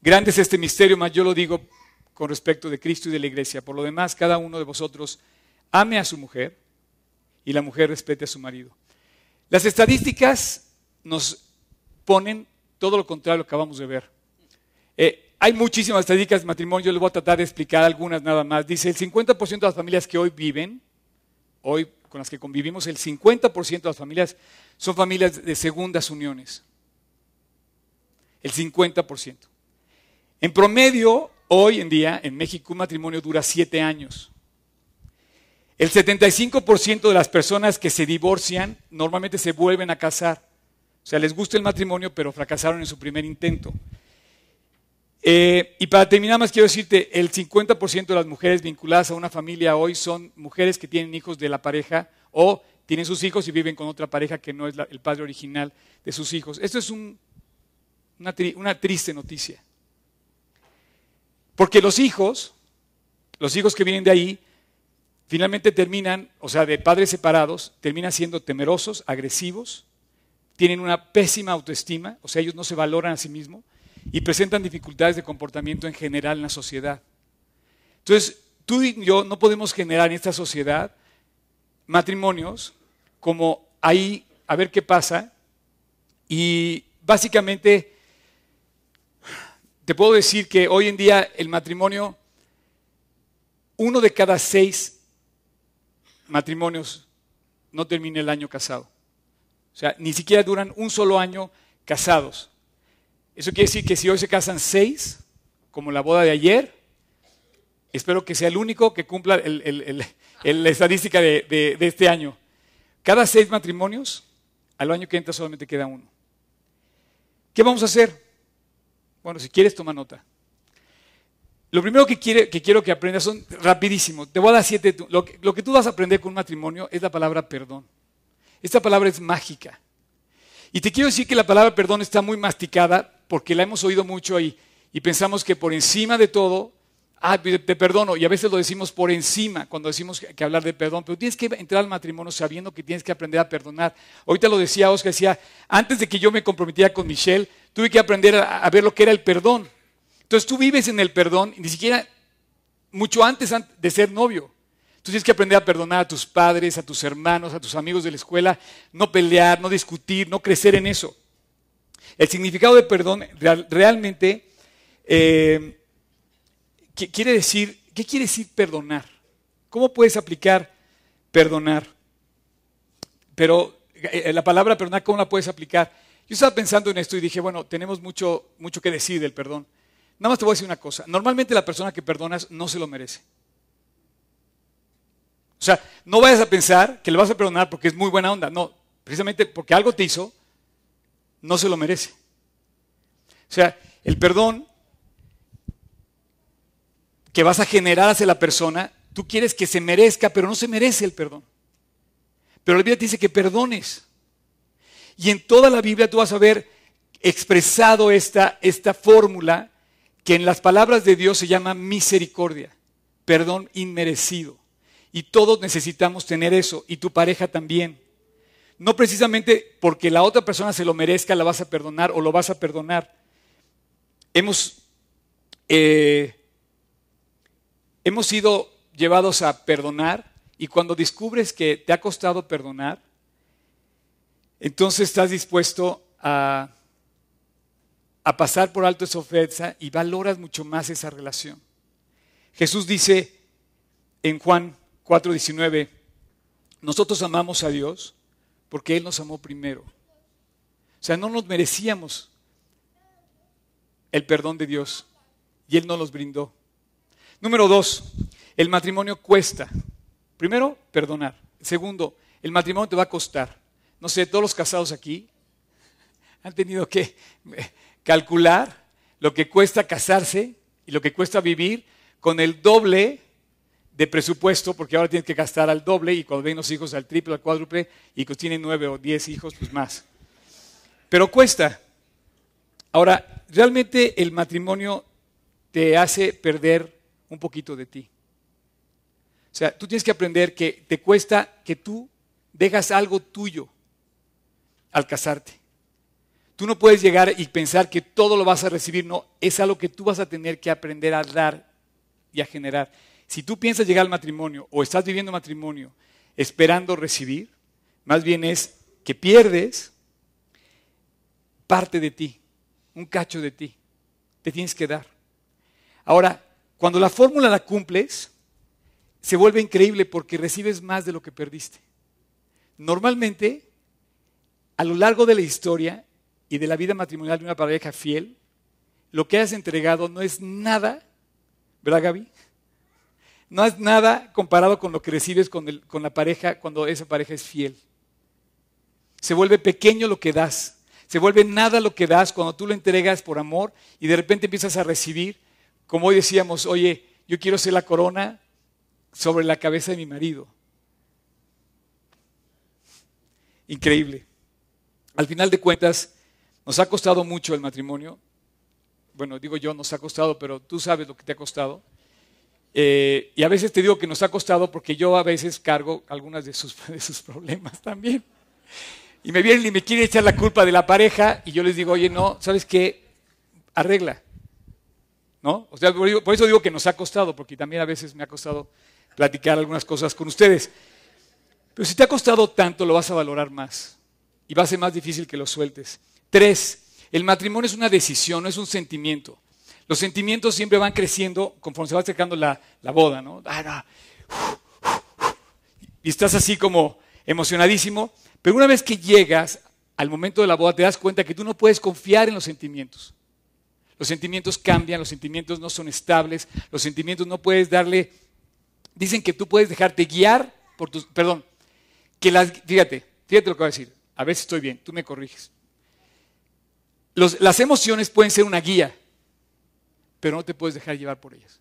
Grande es este misterio, mas yo lo digo con respecto de Cristo y de la iglesia. Por lo demás, cada uno de vosotros ame a su mujer y la mujer respete a su marido. Las estadísticas nos ponen todo lo contrario a lo que acabamos de ver. Eh, hay muchísimas estadísticas de matrimonio, yo les voy a tratar de explicar algunas nada más. Dice, el 50% de las familias que hoy viven, hoy con las que convivimos, el 50% de las familias son familias de segundas uniones. El 50%. En promedio, hoy en día, en México, un matrimonio dura siete años. El 75% de las personas que se divorcian normalmente se vuelven a casar. O sea, les gusta el matrimonio, pero fracasaron en su primer intento. Eh, y para terminar más quiero decirte, el 50% de las mujeres vinculadas a una familia hoy son mujeres que tienen hijos de la pareja o tienen sus hijos y viven con otra pareja que no es la- el padre original de sus hijos. Esto es un- una, tri- una triste noticia. Porque los hijos, los hijos que vienen de ahí, finalmente terminan, o sea, de padres separados, terminan siendo temerosos, agresivos, tienen una pésima autoestima, o sea, ellos no se valoran a sí mismos y presentan dificultades de comportamiento en general en la sociedad. Entonces, tú y yo no podemos generar en esta sociedad matrimonios como ahí a ver qué pasa y básicamente te puedo decir que hoy en día el matrimonio, uno de cada seis matrimonios no termina el año casado. O sea, ni siquiera duran un solo año casados. Eso quiere decir que si hoy se casan seis, como la boda de ayer, espero que sea el único que cumpla el- el- el- la estadística de, de- de este año. Cada seis matrimonios, al año que entra solamente queda uno. ¿Qué vamos a hacer? Bueno, si quieres, toma nota. Lo primero que, quiero que aprendas son rapidísimo. Te voy a dar siete. Lo que, lo que tú vas a aprender con un matrimonio es la palabra perdón. Esta palabra es mágica. Y te quiero decir que la palabra perdón está muy masticada porque la hemos oído mucho y, y pensamos que por encima de todo, ah, te perdono. Y a veces lo decimos por encima cuando decimos que, hablar de perdón. Pero tienes que entrar al matrimonio sabiendo que tienes que aprender a perdonar. Ahorita lo decía Oscar, decía, antes de que yo me comprometiera con Michelle, tuve que aprender a, ver lo que era el perdón. Entonces tú vives en el perdón, ni siquiera mucho antes an- de ser novio. Tú tienes que aprender a perdonar a tus padres, a tus hermanos, a tus amigos de la escuela, no pelear, no discutir, no crecer en eso. El significado de perdón real- realmente eh, ¿qué quiere decir, ¿qué quiere decir perdonar? ¿Cómo puedes aplicar perdonar? Pero eh, la palabra perdonar, ¿cómo la puedes aplicar? Yo estaba pensando en esto y dije, bueno, tenemos mucho, mucho que decir del perdón. Nada más te voy a decir una cosa. Normalmente la persona que perdonas no se lo merece. O sea, no vayas a pensar que le vas a perdonar porque es muy buena onda. No, precisamente porque algo te hizo, no se lo merece. O sea, el perdón que vas a generar hacia la persona, tú quieres que se merezca, pero no se merece el perdón. Pero la Biblia te dice que perdones. Y en toda la Biblia tú vas a ver expresado esta, esta fórmula que en las palabras de Dios se llama misericordia, perdón inmerecido. Y todos necesitamos tener eso, y tu pareja también. No precisamente porque la otra persona se lo merezca, la vas a perdonar o lo vas a perdonar. Hemos, eh, hemos sido llevados a perdonar y cuando descubres que te ha costado perdonar, entonces estás dispuesto a, pasar por alto esa ofensa y valoras mucho más esa relación. Jesús dice en Juan 4:19, nosotros amamos a Dios porque Él nos amó primero. O sea, no nos merecíamos el perdón de Dios y Él nos los brindó. Número dos, el matrimonio cuesta. Primero, perdonar. Segundo, el matrimonio te va a costar. No sé, todos los casados aquí han tenido que eh, calcular lo que cuesta casarse y lo que cuesta vivir con el doble de presupuesto, porque ahora tienes que gastar al doble y cuando ven los hijos al triple, al cuádruple, y que tienen nueve o diez hijos, pues más. Pero cuesta. Ahora, realmente el matrimonio te hace perder un poquito de ti. O sea, tú tienes que aprender que te cuesta que tú dejas algo tuyo al casarte. Tú no puedes llegar y pensar que todo lo vas a recibir, no, es algo que tú vas a tener que aprender a dar y a generar. Si tú piensas llegar al matrimonio o estás viviendo matrimonio esperando recibir, más bien es que pierdes parte de ti, un cacho de ti. Te tienes que dar. Ahora, cuando la fórmula la cumples, se vuelve increíble porque recibes más de lo que perdiste. Normalmente, a lo largo de la historia y de la vida matrimonial de una pareja fiel, lo que has entregado no es nada, ¿verdad Gaby? No es nada comparado con lo que recibes con, con la pareja cuando esa pareja es fiel. Se vuelve pequeño lo que das. Se vuelve nada lo que das cuando tú lo entregas por amor y de repente empiezas a recibir, como hoy decíamos, oye, yo quiero ser la corona sobre la cabeza de mi marido. Increíble. Al final de cuentas, nos ha costado mucho el matrimonio. Bueno, digo yo, nos ha costado, pero tú sabes lo que te ha costado. Eh, y a veces te digo que nos ha costado porque yo a veces cargo algunas de sus, de sus problemas también. Y me vienen y me quieren echar la culpa de la pareja y yo les digo, oye, no, ¿sabes qué? Arregla. ¿No? O sea, por eso- digo que nos ha costado, porque también a veces me ha costado platicar algunas cosas con ustedes. Pero si te ha costado tanto, lo vas a valorar más. Y va a ser más difícil que lo sueltes. Tres, el matrimonio es una decisión, no es un sentimiento. Los sentimientos siempre van creciendo conforme se va acercando la, la boda, ¿no? Ah, no. Y estás así como emocionadísimo. Pero una vez que llegas al momento de la boda, te das cuenta que tú no puedes confiar en los sentimientos. Los sentimientos cambian, los sentimientos no son estables, los sentimientos no puedes darle. Dicen que tú puedes dejarte guiar por tus. Perdón, que las. Fíjate, fíjate lo que voy a decir. A ver si estoy bien, tú me corriges. Las emociones pueden ser una guía, pero no te puedes dejar llevar por ellas.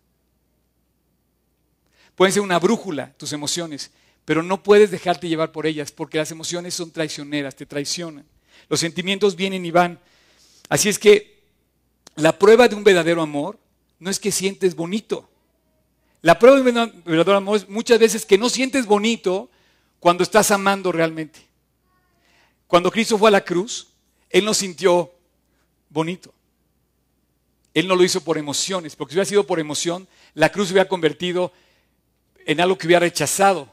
Pueden ser una brújula, tus emociones, pero no puedes dejarte llevar por ellas, porque las emociones son traicioneras, te traicionan. Los sentimientos vienen y van. Así es que la prueba de un verdadero amor no es que sientes bonito. La prueba de un verdadero amor es muchas veces que no sientes bonito cuando estás amando realmente. Cuando Cristo fue a la cruz, Él no sintió bonito. Él no lo hizo por emociones, porque si hubiera sido por emoción, la cruz se hubiera convertido en algo que hubiera rechazado.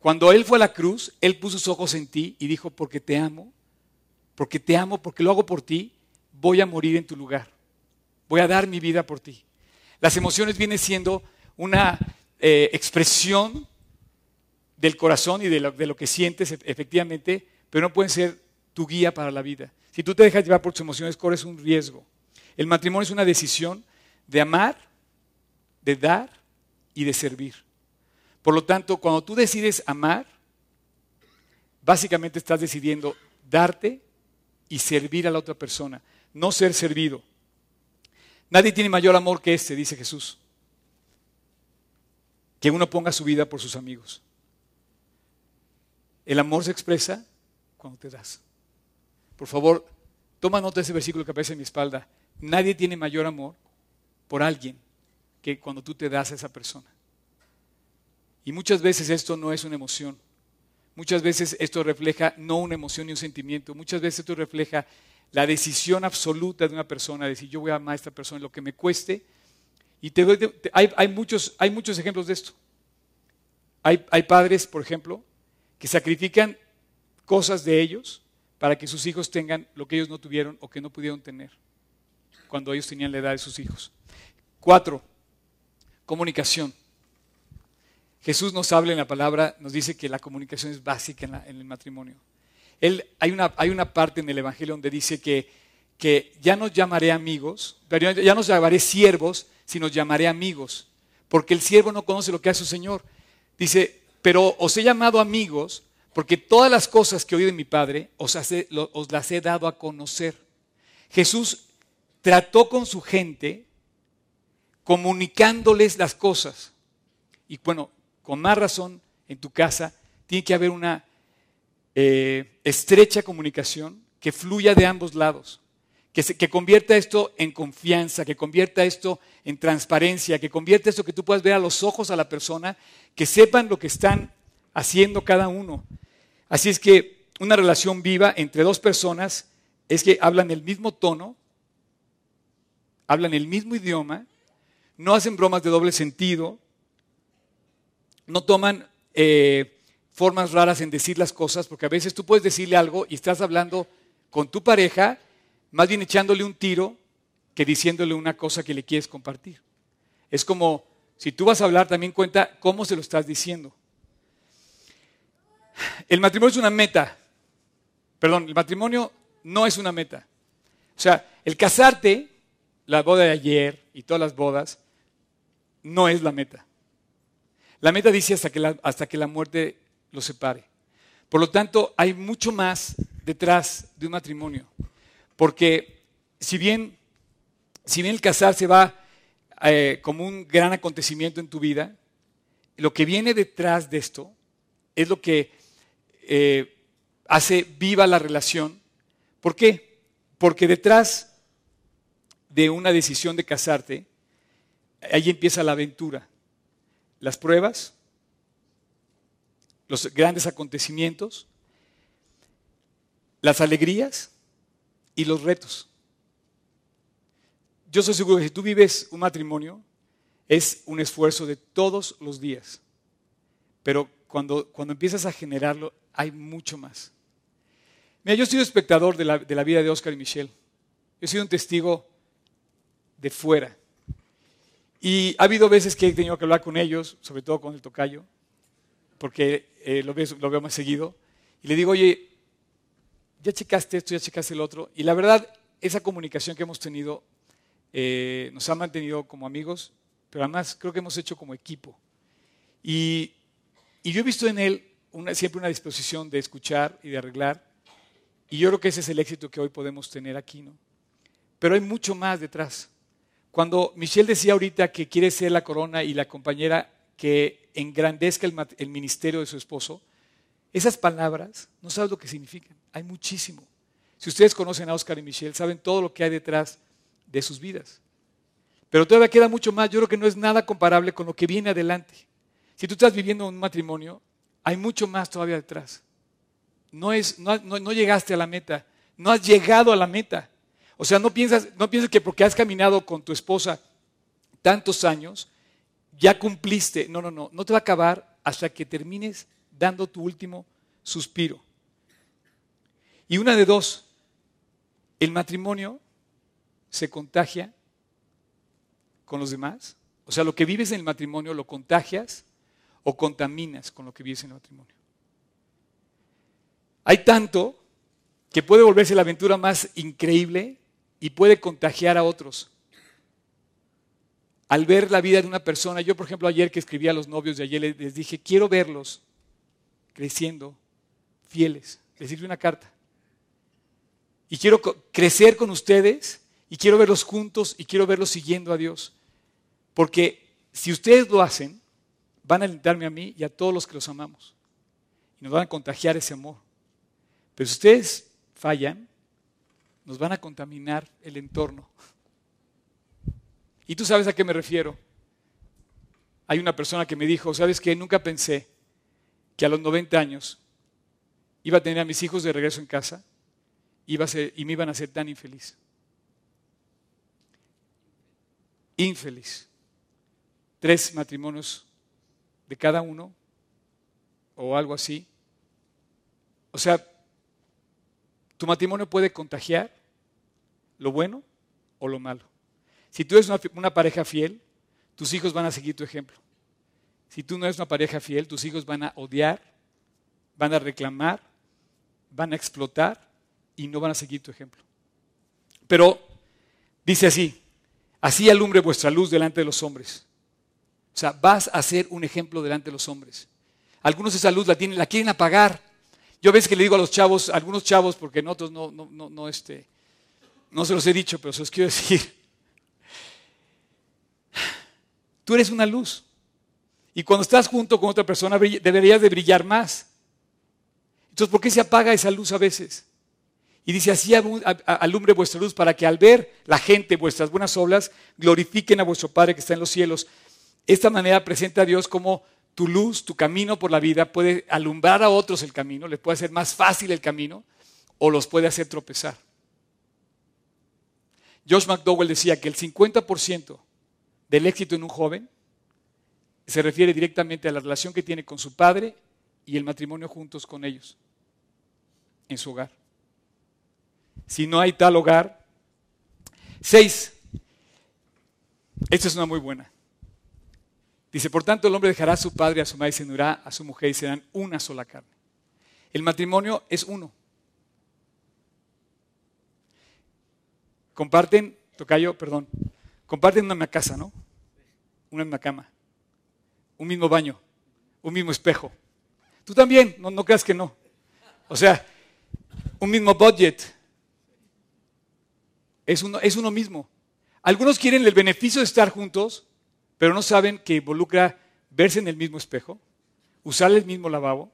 Cuando Él fue a la cruz, Él puso sus ojos en ti y dijo, porque te amo, porque te amo, porque lo hago por ti, voy a morir en tu lugar. Voy a dar mi vida por ti. Las emociones vienen siendo una eh, expresión del corazón y de lo, de lo que sientes e- efectivamente, pero no pueden ser tu guía para la vida. Si tú te dejas llevar por tus emociones, corres un riesgo. El matrimonio es una decisión de amar, de dar y de servir. Por lo tanto, cuando tú decides amar, básicamente estás decidiendo darte y servir a la otra persona, no ser servido. Nadie tiene mayor amor que este, dice Jesús, que uno ponga su vida por sus amigos. El amor se expresa cuando te das. Por favor, toma nota de ese versículo que aparece en mi espalda. Nadie tiene mayor amor por alguien que cuando tú te das a esa persona. Y muchas veces esto no es una emoción. Muchas veces esto refleja no una emoción ni un sentimiento. Muchas veces esto refleja la decisión absoluta de una persona, de decir yo voy a amar a esta persona, lo que me cueste. Y te doy- hay, muchos, hay muchos ejemplos de esto. Hay, padres, por ejemplo, que sacrifican cosas de ellos para que sus hijos tengan lo que ellos no tuvieron o que no pudieron tener cuando ellos tenían la edad de sus hijos. Cuatro, comunicación. Jesús nos habla en la palabra, nos dice que la comunicación es básica en el matrimonio. Él, hay, una, hay una parte en el Evangelio donde dice que, que ya nos llamaré amigos, ya- nos llamaré siervos, sino llamaré amigos, porque el siervo no conoce lo que hace su Señor. Dice, pero os he llamado amigos porque todas las cosas que oí de mi Padre os, hace- os las he dado a conocer. Jesús trató con su gente comunicándoles las cosas. Y bueno, con más razón, en tu casa tiene que haber una eh, estrecha comunicación que fluya de ambos lados, que, que convierta esto en confianza, que convierta esto en transparencia, que convierta esto que tú puedas ver a los ojos a la persona, que sepan lo que están haciendo cada uno. Así es que una relación viva entre dos personas es que hablan el mismo tono, hablan el mismo idioma, no hacen bromas de doble sentido, no toman eh, formas raras en decir las cosas, porque a veces tú puedes decirle algo y estás hablando con tu pareja, más bien echándole un tiro que diciéndole una cosa que le quieres compartir. Es como, si tú vas a hablar, también cuenta cómo se lo estás diciendo. El matrimonio es una meta. Perdón, el matrimonio no es una meta. O sea, el casarte, la boda de ayer y todas las bodas, no es la meta. La meta dice hasta que la, hasta que la muerte los separe. Por lo tanto, hay mucho más detrás de un matrimonio. Porque si bien, si bien el casarse va eh, como un gran acontecimiento en tu vida, lo que viene detrás de esto es lo que eh, hace viva la relación. ¿Por qué? Porque detrás de una decisión de casarte, ahí empieza la aventura. Las pruebas, los grandes acontecimientos, las alegrías y los retos. Yo soy seguro que si tú vives un matrimonio, es un esfuerzo de todos los días. Pero cuando, cuando empiezas a generarlo, hay mucho más. Mira, yo he sido espectador de la, de la vida de Oscar y Michelle. Yo he sido un testigo de fuera. Y ha habido veces que he tenido que hablar con ellos, sobre todo con el tocayo, porque eh, lo, veo, lo veo más seguido. Y le digo, oye, ya checaste esto, ya checaste el otro. Y la verdad, esa comunicación que hemos tenido eh, nos ha mantenido como amigos, pero además creo que hemos hecho como equipo. Y, y yo he visto en él una, siempre una disposición de escuchar y de arreglar. Y yo creo que ese es el éxito que hoy podemos tener aquí, ¿no? Pero hay mucho más detrás. Cuando Michelle decía ahorita que quiere ser la corona y la compañera que engrandezca el, el ministerio de su esposo, esas palabras, no sabes lo que significan. Hay muchísimo. Si ustedes conocen a Oscar y Michelle, saben todo lo que hay detrás de sus vidas. Pero todavía queda mucho más. Yo creo que no es nada comparable con lo que viene adelante. Si tú estás viviendo un matrimonio, hay mucho más todavía detrás. No, es, no, no- no llegaste a la meta, no has llegado a la meta. O sea, no piensas, no piensas que porque has caminado con tu esposa tantos años, ya cumpliste. No, no, no, no te va a acabar hasta que termines dando tu último suspiro. Y una de dos, el matrimonio se contagia con los demás. O sea, lo que vives en el matrimonio lo contagias o contaminas con lo que vives en el matrimonio. Hay tanto que puede volverse la aventura más increíble y puede contagiar a otros. Al ver la vida de una persona, yo por ejemplo ayer que escribí a los novios de ayer les- dije, quiero verlos creciendo, fieles. Les escribí una carta. Y quiero crecer con ustedes y quiero verlos juntos y quiero verlos siguiendo a Dios. Porque si ustedes lo hacen, van a alentarme a mí y a todos los que los amamos. Y nos van a contagiar ese amor. Pero si ustedes fallan, nos van a contaminar el entorno. Y tú sabes a qué me refiero. Hay una persona que me dijo, ¿sabes qué? Nunca pensé que a los 90 años iba a tener a mis hijos de regreso en casa y me iban a hacer tan infeliz. Infeliz. Tres matrimonios de cada uno o algo así. O sea, tu matrimonio puede contagiar lo bueno o lo malo. Si tú eres una, pareja fiel, tus hijos van a seguir tu ejemplo. Si tú no eres una pareja fiel, tus hijos van a odiar, van a reclamar, van a explotar y no van a seguir tu ejemplo. Pero dice así, así alumbre vuestra luz delante de los hombres. O sea, vas a ser un ejemplo delante de los hombres. Algunos esa luz la, tienen, la quieren apagar. Yo a veces que le digo a los chavos, algunos chavos, porque en otros no, no, no, este, no se los he dicho, pero se los quiero decir. Tú eres una luz. Y cuando estás junto con otra persona deberías de brillar más. Entonces, ¿por qué se apaga esa luz a veces? Y dice, así alumbre vuestra luz para que al ver la gente vuestras buenas obras, glorifiquen a vuestro Padre que está en los cielos. Esta manera presenta a Dios como tu luz, tu camino por la vida puede alumbrar a otros el camino, les puede hacer más fácil el camino o los puede hacer tropezar. Josh McDowell decía que el 50% del éxito en un joven se refiere directamente a la relación que tiene con su padre y el matrimonio juntos con ellos en su hogar. Si no hay tal hogar. Seis. Esta es una muy buena. Dice, por tanto, el hombre dejará a su padre, a su madre y se unirá a su mujer y serán una sola carne. El matrimonio es uno. Comparten, tocayo, perdón, comparten una misma casa, ¿no? Una misma cama, un mismo baño, un mismo espejo. Tú también, no, creas que no. O sea, un mismo budget. Es uno, es uno mismo. Algunos quieren el beneficio de estar juntos, pero no saben que involucra verse en el mismo espejo, usar el mismo lavabo,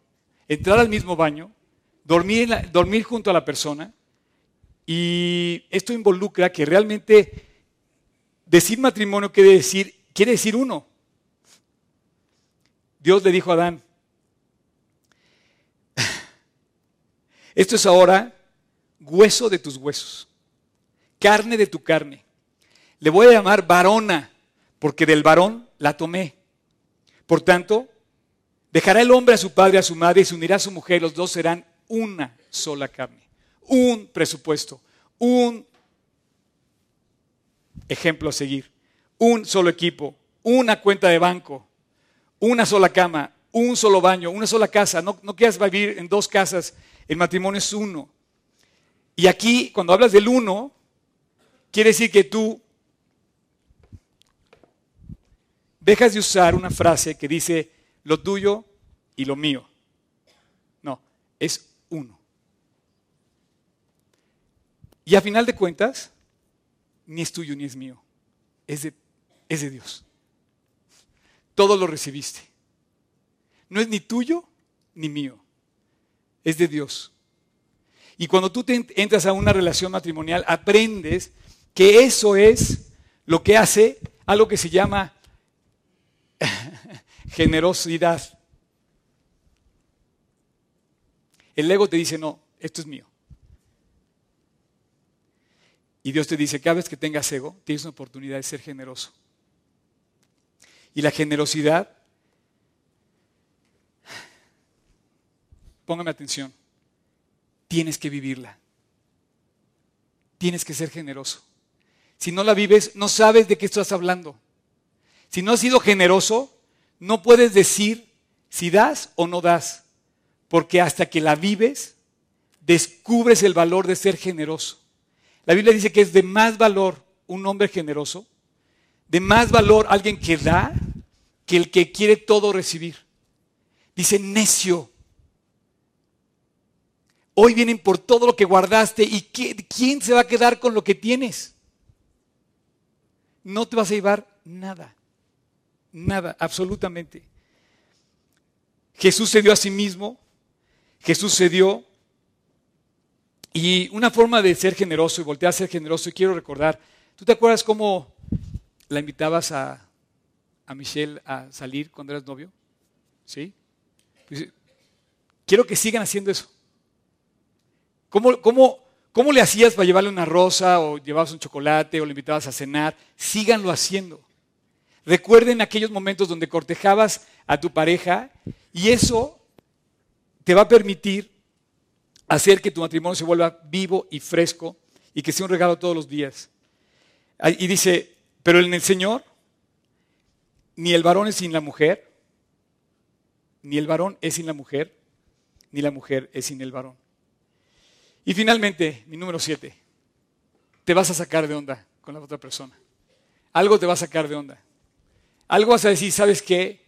entrar al mismo baño, dormir, dormir junto a la persona. Y esto involucra que realmente decir matrimonio quiere decir, quiere decir uno. Dios le dijo a Adán, esto es ahora hueso de tus huesos, carne de tu carne. Le voy a llamar varona, porque del varón la tomé. Por tanto, dejará el hombre a su padre a su madre y se unirá a su mujer, los dos serán una sola carne. Un presupuesto, un ejemplo a seguir, un solo equipo, una cuenta de banco, una sola cama, un solo baño, una sola casa. No, no quieras vivir en dos casas, el matrimonio es uno. Y aquí, cuando hablas del uno, quiere decir que tú dejas de usar una frase que dice lo tuyo y lo mío. No, es uno. Y a final de cuentas, ni es tuyo ni es mío, es de, es de Dios. todo lo recibiste. No es ni tuyo ni mío, es de Dios. Y cuando tú te entras a una relación matrimonial, aprendes que eso es lo que hace algo que se llama generosidad. El ego te dice, no, esto es mío. Y Dios te dice, cada vez que tengas ego, tienes una oportunidad de ser generoso. Y la generosidad, póngame atención, tienes que vivirla. Tienes que ser generoso. Si no la vives, no sabes de qué estás hablando. Si no has sido generoso, no puedes decir si das o no das, porque hasta que la vives, descubres el valor de ser generoso. La Biblia dice que es de más valor un hombre generoso, de más valor alguien que da, que el que quiere todo recibir. Dice necio. Hoy vienen por todo lo que guardaste y ¿quién se va a quedar con lo que tienes? No te vas a llevar nada. Nada, absolutamente. Jesús se dio a sí mismo, Jesús se dio, y una forma de ser generoso y voltear a ser generoso, y quiero recordar, ¿tú te acuerdas cómo la invitabas a, Michelle a salir cuando eras novio? ¿Sí? Pues, quiero que sigan haciendo eso. ¿Cómo, cómo, ¿Cómo le hacías para llevarle una rosa o llevabas un chocolate o le invitabas a cenar? Síganlo haciendo. Recuerden aquellos momentos donde cortejabas a tu pareja y eso te va a permitir hacer que tu matrimonio se vuelva vivo y fresco y que sea un regalo todos los días. Y dice, pero en el Señor, ni el varón es sin la mujer, ni el varón es sin la mujer, ni la mujer es sin el varón. Y finalmente, mi número siete, te vas a sacar de onda con la otra persona. Algo te va a sacar de onda. Algo vas a decir, ¿sabes qué?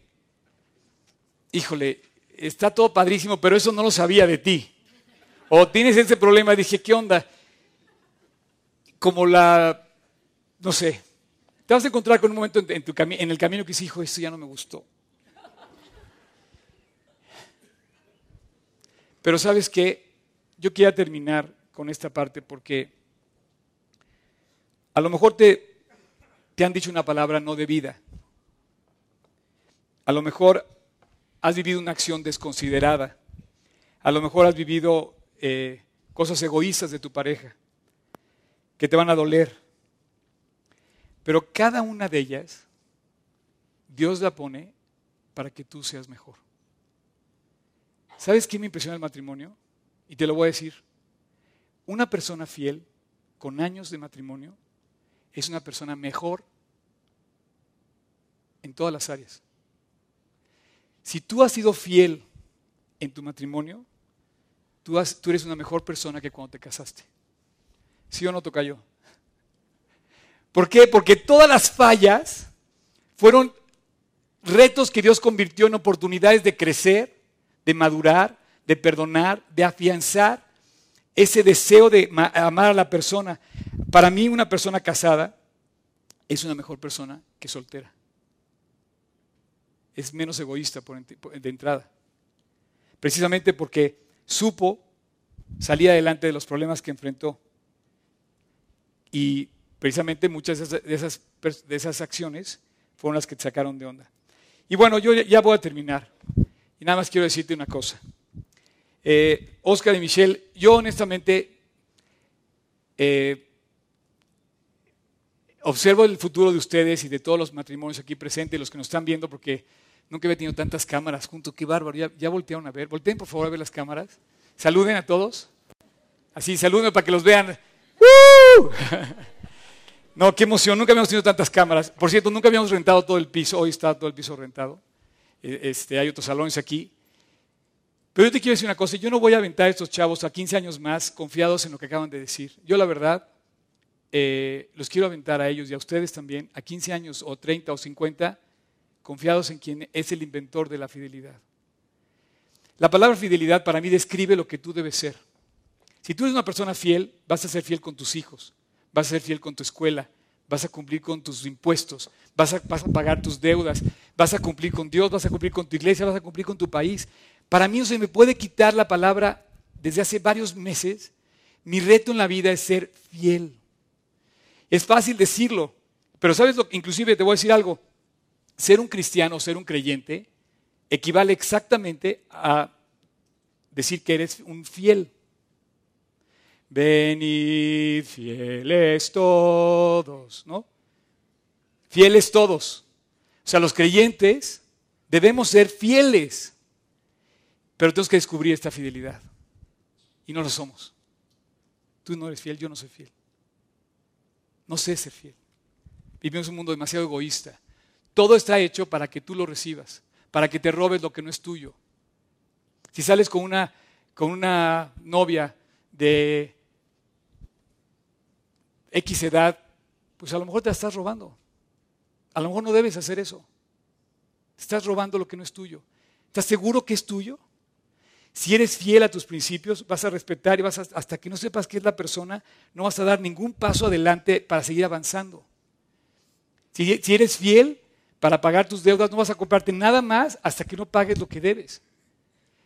Híjole, está todo padrísimo, pero eso no lo sabía de ti. O tienes ese problema, dije, ¿qué onda? Como la, no sé, te vas a encontrar con un momento en, el camino que dices, hijo, esto ya no me gustó. Pero sabes qué, yo quiero terminar con esta parte porque a lo mejor te, te han dicho una palabra no debida. A lo mejor has vivido una acción desconsiderada. A lo mejor has vivido eh, cosas egoístas de tu pareja que te van a doler. Pero cada una de ellas, Dios la pone para que tú seas mejor. ¿Sabes qué me impresiona el matrimonio? Y te lo voy a decir. Una persona fiel, con años de matrimonio, es una persona mejor en todas las áreas. Si tú has sido fiel en tu matrimonio, tú, eres una mejor persona que cuando te casaste. ¿Sí o no toca yo? ¿Por qué? Porque todas las fallas fueron retos que Dios convirtió en oportunidades de crecer, de madurar, de perdonar, de afianzar ese deseo de amar a la persona. Para mí una persona casada es una mejor persona que soltera es menos egoísta de entrada. Precisamente porque supo salir adelante de los problemas que enfrentó. Y precisamente muchas de esas, de esas, acciones fueron las que te sacaron de onda. Y bueno, yo ya voy a terminar. Y nada más quiero decirte una cosa. Eh, Oscar y Michelle, yo honestamente eh, observo el futuro de ustedes y de todos los matrimonios aquí presentes, los que nos están viendo, porque nunca había tenido tantas cámaras juntos, qué bárbaro, ya, voltearon a ver. Volteen por favor a ver las cámaras. Saluden a todos. Así, saluden para que los vean. No, qué emoción, nunca habíamos tenido tantas cámaras. Por cierto, nunca habíamos rentado todo el piso, hoy está todo el piso rentado. E, este, hay otros salones aquí. Pero yo te quiero decir una cosa, yo no voy a aventar a estos chavos a 15 años más confiados en lo que acaban de decir. Yo la verdad, eh, los quiero aventar a ellos y a ustedes también, a 15 años o 30 o 50, confiados en quien es el inventor de la fidelidad. La palabra fidelidad para mí describe lo que tú debes ser. Si tú eres una persona fiel, vas a ser fiel con tus hijos, vas a ser fiel con tu escuela, vas a cumplir con tus impuestos, vas a, pagar tus deudas, vas a cumplir con Dios, vas a cumplir con tu iglesia, vas a cumplir con tu país. Para mí no se me puede quitar la palabra desde hace varios meses. Mi reto en la vida es ser fiel. Es fácil decirlo, pero sabes lo inclusive te voy a decir algo. Ser un cristiano, ser un creyente, equivale exactamente a decir que eres un fiel. Venid fieles todos, ¿no? Fieles todos. O sea, los creyentes debemos ser fieles, pero tenemos que descubrir esta fidelidad. Y no lo somos. Tú no eres fiel, yo no soy fiel. No sé ser fiel. Vivimos un mundo demasiado egoísta. Todo está hecho para que tú lo recibas, para que te robes lo que no es tuyo. Si sales con una, con una novia de X edad, pues a lo mejor te la estás robando. A lo mejor no debes hacer eso. Estás robando lo que no es tuyo. ¿Estás seguro que es tuyo? Si eres fiel a tus principios, vas a respetar y vas a- hasta que no sepas qué es la persona, no vas a dar ningún paso adelante para seguir avanzando. Si eres fiel para pagar tus deudas, no vas a comprarte nada más hasta que no pagues lo que debes.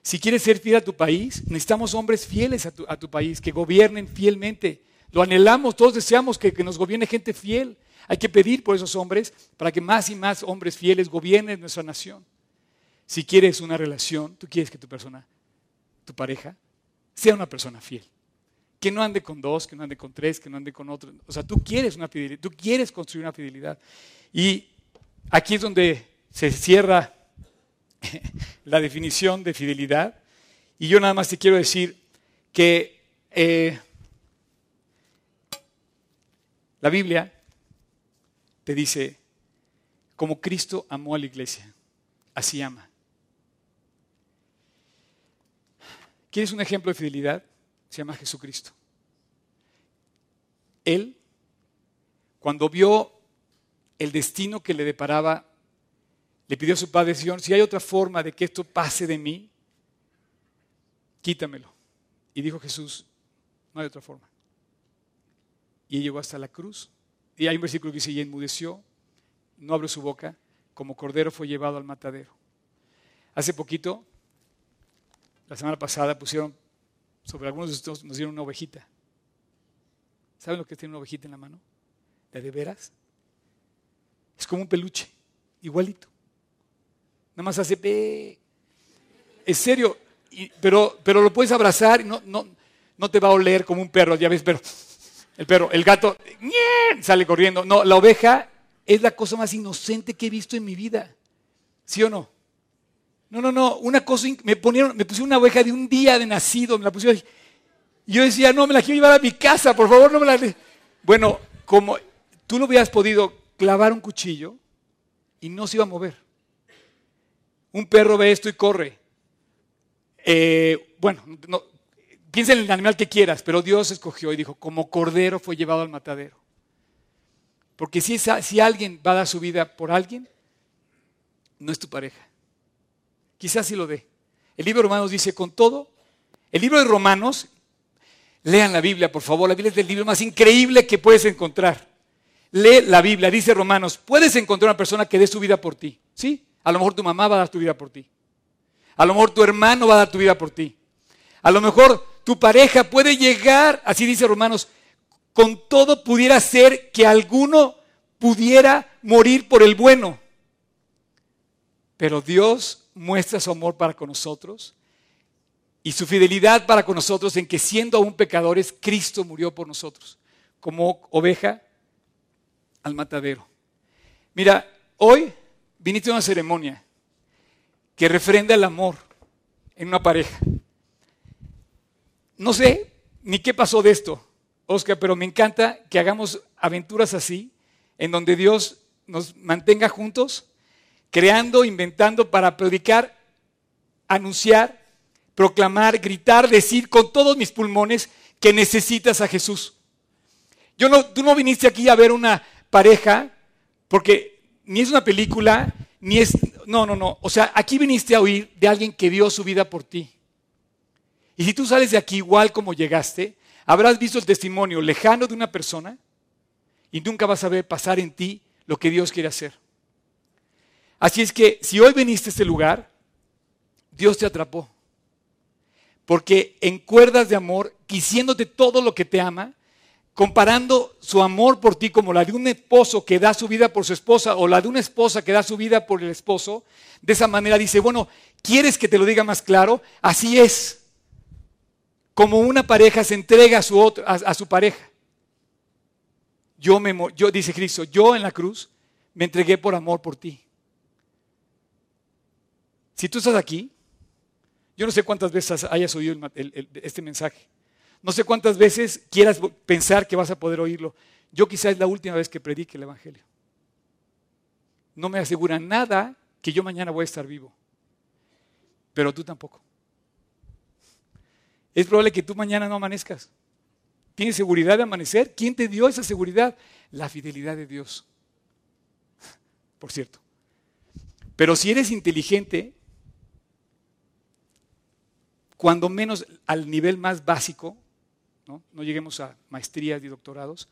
Si quieres ser fiel a tu país, necesitamos hombres fieles a tu, país, que gobiernen fielmente. Lo anhelamos, todos deseamos que, que nos gobierne gente fiel. Hay que pedir por esos hombres para que más y más hombres fieles gobiernen nuestra nación. Si quieres una relación, tú quieres que tu persona, tu pareja, sea una persona fiel. Que no ande con dos, que no ande con tres, que no ande con otro. O sea, tú quieres una fidelidad, tú quieres construir una fidelidad. Y aquí es donde se cierra la definición de fidelidad. Y yo nada más te quiero decir que eh, la Biblia te dice, como Cristo amó a la iglesia, así ama. ¿Quieres un ejemplo de fidelidad? Se llama Jesucristo. Él, cuando vio el destino que le deparaba, le pidió a su padre, Señor, si hay otra forma de que esto pase de mí, quítamelo. Y dijo Jesús, no hay otra forma. Y llegó hasta la cruz. Y hay un versículo que dice, y enmudeció, no abrió su boca, como cordero fue llevado al matadero. Hace poquito, la semana pasada, pusieron, sobre algunos de ustedes nos dieron una ovejita. ¿Saben lo que es tener una ovejita en la mano? ¿De de veras? Es como un peluche, igualito. Nada más hace... "Pe". Es serio, pero, pero lo puedes abrazar y no, no, no te va a oler como un perro, ya ves, pero el perro, el gato sale corriendo. No, la oveja es la cosa más inocente que he visto en mi vida. ¿Sí o no? No, no, no, una cosa, me ponieron, me pusieron una oveja de un día de nacido, me la pusieron y yo decía, no, me la quiero llevar a mi casa, por favor, no me la... de-". Bueno, como tú lo hubieras podido clavar un cuchillo y no se iba a mover. Un perro ve esto y corre. Eh, bueno, no, piensa en el animal que quieras, pero Dios escogió y dijo, como cordero fue llevado al matadero. Porque si, si alguien va a dar su vida por alguien, no es tu pareja. Quizás sí lo dé. El libro de Romanos dice, con todo, el libro de Romanos, lean la Biblia, por favor, la Biblia es el libro más increíble que puedes encontrar. Lee la Biblia, dice Romanos, puedes encontrar una persona que dé su vida por ti, ¿sí? A lo mejor tu mamá va a dar tu vida por ti. A lo mejor tu hermano va a dar tu vida por ti. A lo mejor tu pareja puede llegar, así dice Romanos, con todo pudiera ser que alguno pudiera morir por el bueno. Pero Dios muestra su amor para con nosotros y su fidelidad para con nosotros en que siendo aún pecadores, Cristo murió por nosotros, como oveja al matadero. Mira, hoy viniste a una ceremonia que refrenda el amor en una pareja. No sé ni qué pasó de esto, Oscar, pero me encanta que hagamos aventuras así, en donde Dios nos mantenga juntos, creando, inventando para predicar, anunciar, proclamar, gritar, decir con todos mis pulmones que necesitas a Jesús. Yo no, tú no viniste aquí a ver una pareja, porque ni es una película, ni es... No, no, no. O sea, aquí viniste a oír de alguien que dio su vida por ti. Y si tú sales de aquí igual como llegaste, habrás visto el testimonio lejano de una persona y nunca vas a ver pasar en ti lo que Dios quiere hacer. Así es que si hoy viniste a este lugar, Dios te atrapó. Porque en cuerdas de amor, quisiéndote todo lo que te ama, comparando su amor por ti como la de un esposo que da su vida por su esposa o la de una esposa que da su vida por el esposo, de esa manera dice, bueno, ¿quieres que te lo diga más claro? Así es. Como una pareja se entrega a su, a, su pareja. Yo, me, yo, dice Cristo, yo en la cruz me entregué por amor por ti. Si tú estás aquí, yo no sé cuántas veces hayas oído este mensaje. No sé cuántas veces quieras pensar que vas a poder oírlo. Yo quizás es la última vez que predique el Evangelio. No me asegura nada que yo mañana voy a estar vivo. Pero tú tampoco. Es probable que tú mañana no amanezcas. ¿Tienes seguridad de amanecer? ¿Quién te dio esa seguridad? La fidelidad de Dios. Por cierto. Pero si eres inteligente, cuando menos al nivel más básico, ¿no? lleguemos a maestrías y doctorados,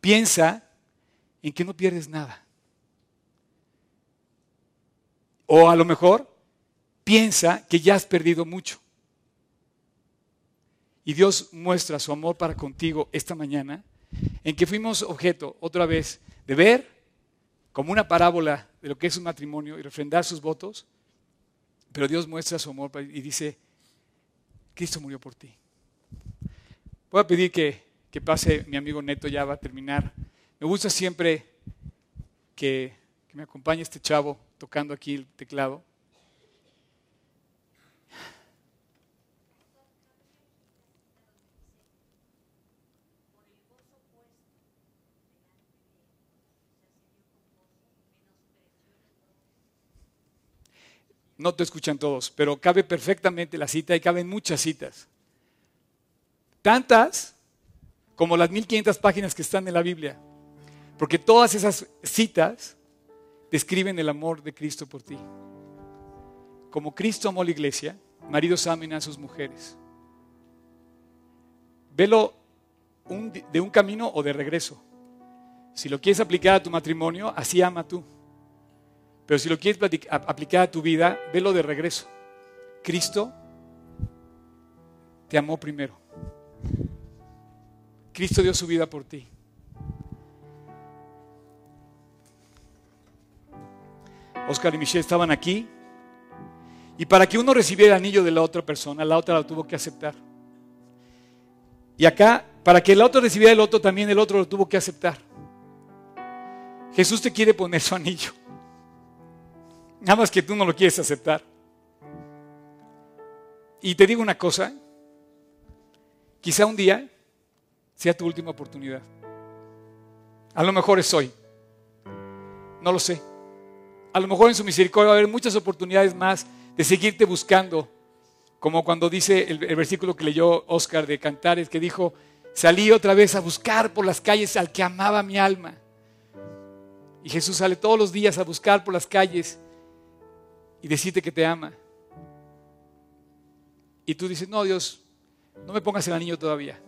piensa en que no pierdes nada. O a lo mejor piensa que ya has perdido mucho. Y Dios muestra su amor para contigo esta mañana, en que fuimos objeto otra vez de ver como una parábola de lo que es un matrimonio y refrendar sus votos, pero Dios muestra su amor y dice, Cristo murió por ti. Voy a pedir que, que pase mi amigo Neto, ya va a terminar. Me gusta siempre que, que me acompañe este chavo tocando aquí el teclado. No te escuchan todos, pero cabe perfectamente la cita y caben muchas citas. Tantas como las 1500 páginas que están en la Biblia. Porque todas esas citas describen el amor de Cristo por ti. Como Cristo amó la iglesia, maridos amen a sus mujeres. Velo de un camino o de regreso. Si lo quieres aplicar a tu matrimonio, así ama tú. Pero si lo quieres aplicar a tu vida, velo de regreso. Cristo te amó primero. Cristo dio su vida por ti. Oscar y Michelle estaban aquí. Y para que uno recibiera el anillo de la otra persona, la otra lo tuvo que aceptar. Y acá, para que el otro recibiera el otro, también el otro lo tuvo que aceptar. Jesús te quiere poner su anillo. Nada más que tú no lo quieres aceptar. Y te digo una cosa, quizá un día sea tu última oportunidad. A lo mejor es hoy. No lo sé. A lo mejor en su misericordia va a haber muchas oportunidades más de seguirte buscando. Como cuando dice el, versículo que leyó Oscar de Cantares, que dijo, salí otra vez a buscar por las calles al que amaba mi alma. Y Jesús sale todos los días a buscar por las calles y decirte que te ama. Y tú dices, no, Dios, no me pongas el anillo todavía.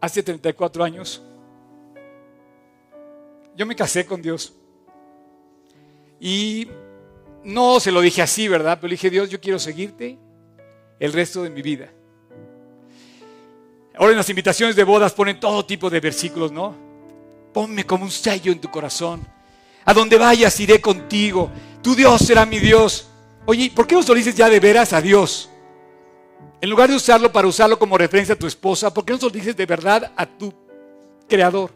Hace 34 años, yo me casé con Dios. Y no se lo dije así, ¿verdad? Pero dije, Dios, yo quiero seguirte el resto de mi vida. Ahora en las invitaciones de bodas ponen todo tipo de versículos, ¿no? Ponme como un sello en tu corazón. A donde vayas iré contigo. Tu Dios será mi Dios. Oye, ¿por qué no lo dices ya de veras a Dios? En lugar de usarlo para usarlo como referencia a tu esposa, ¿por qué no se lo dices de verdad a tu creador?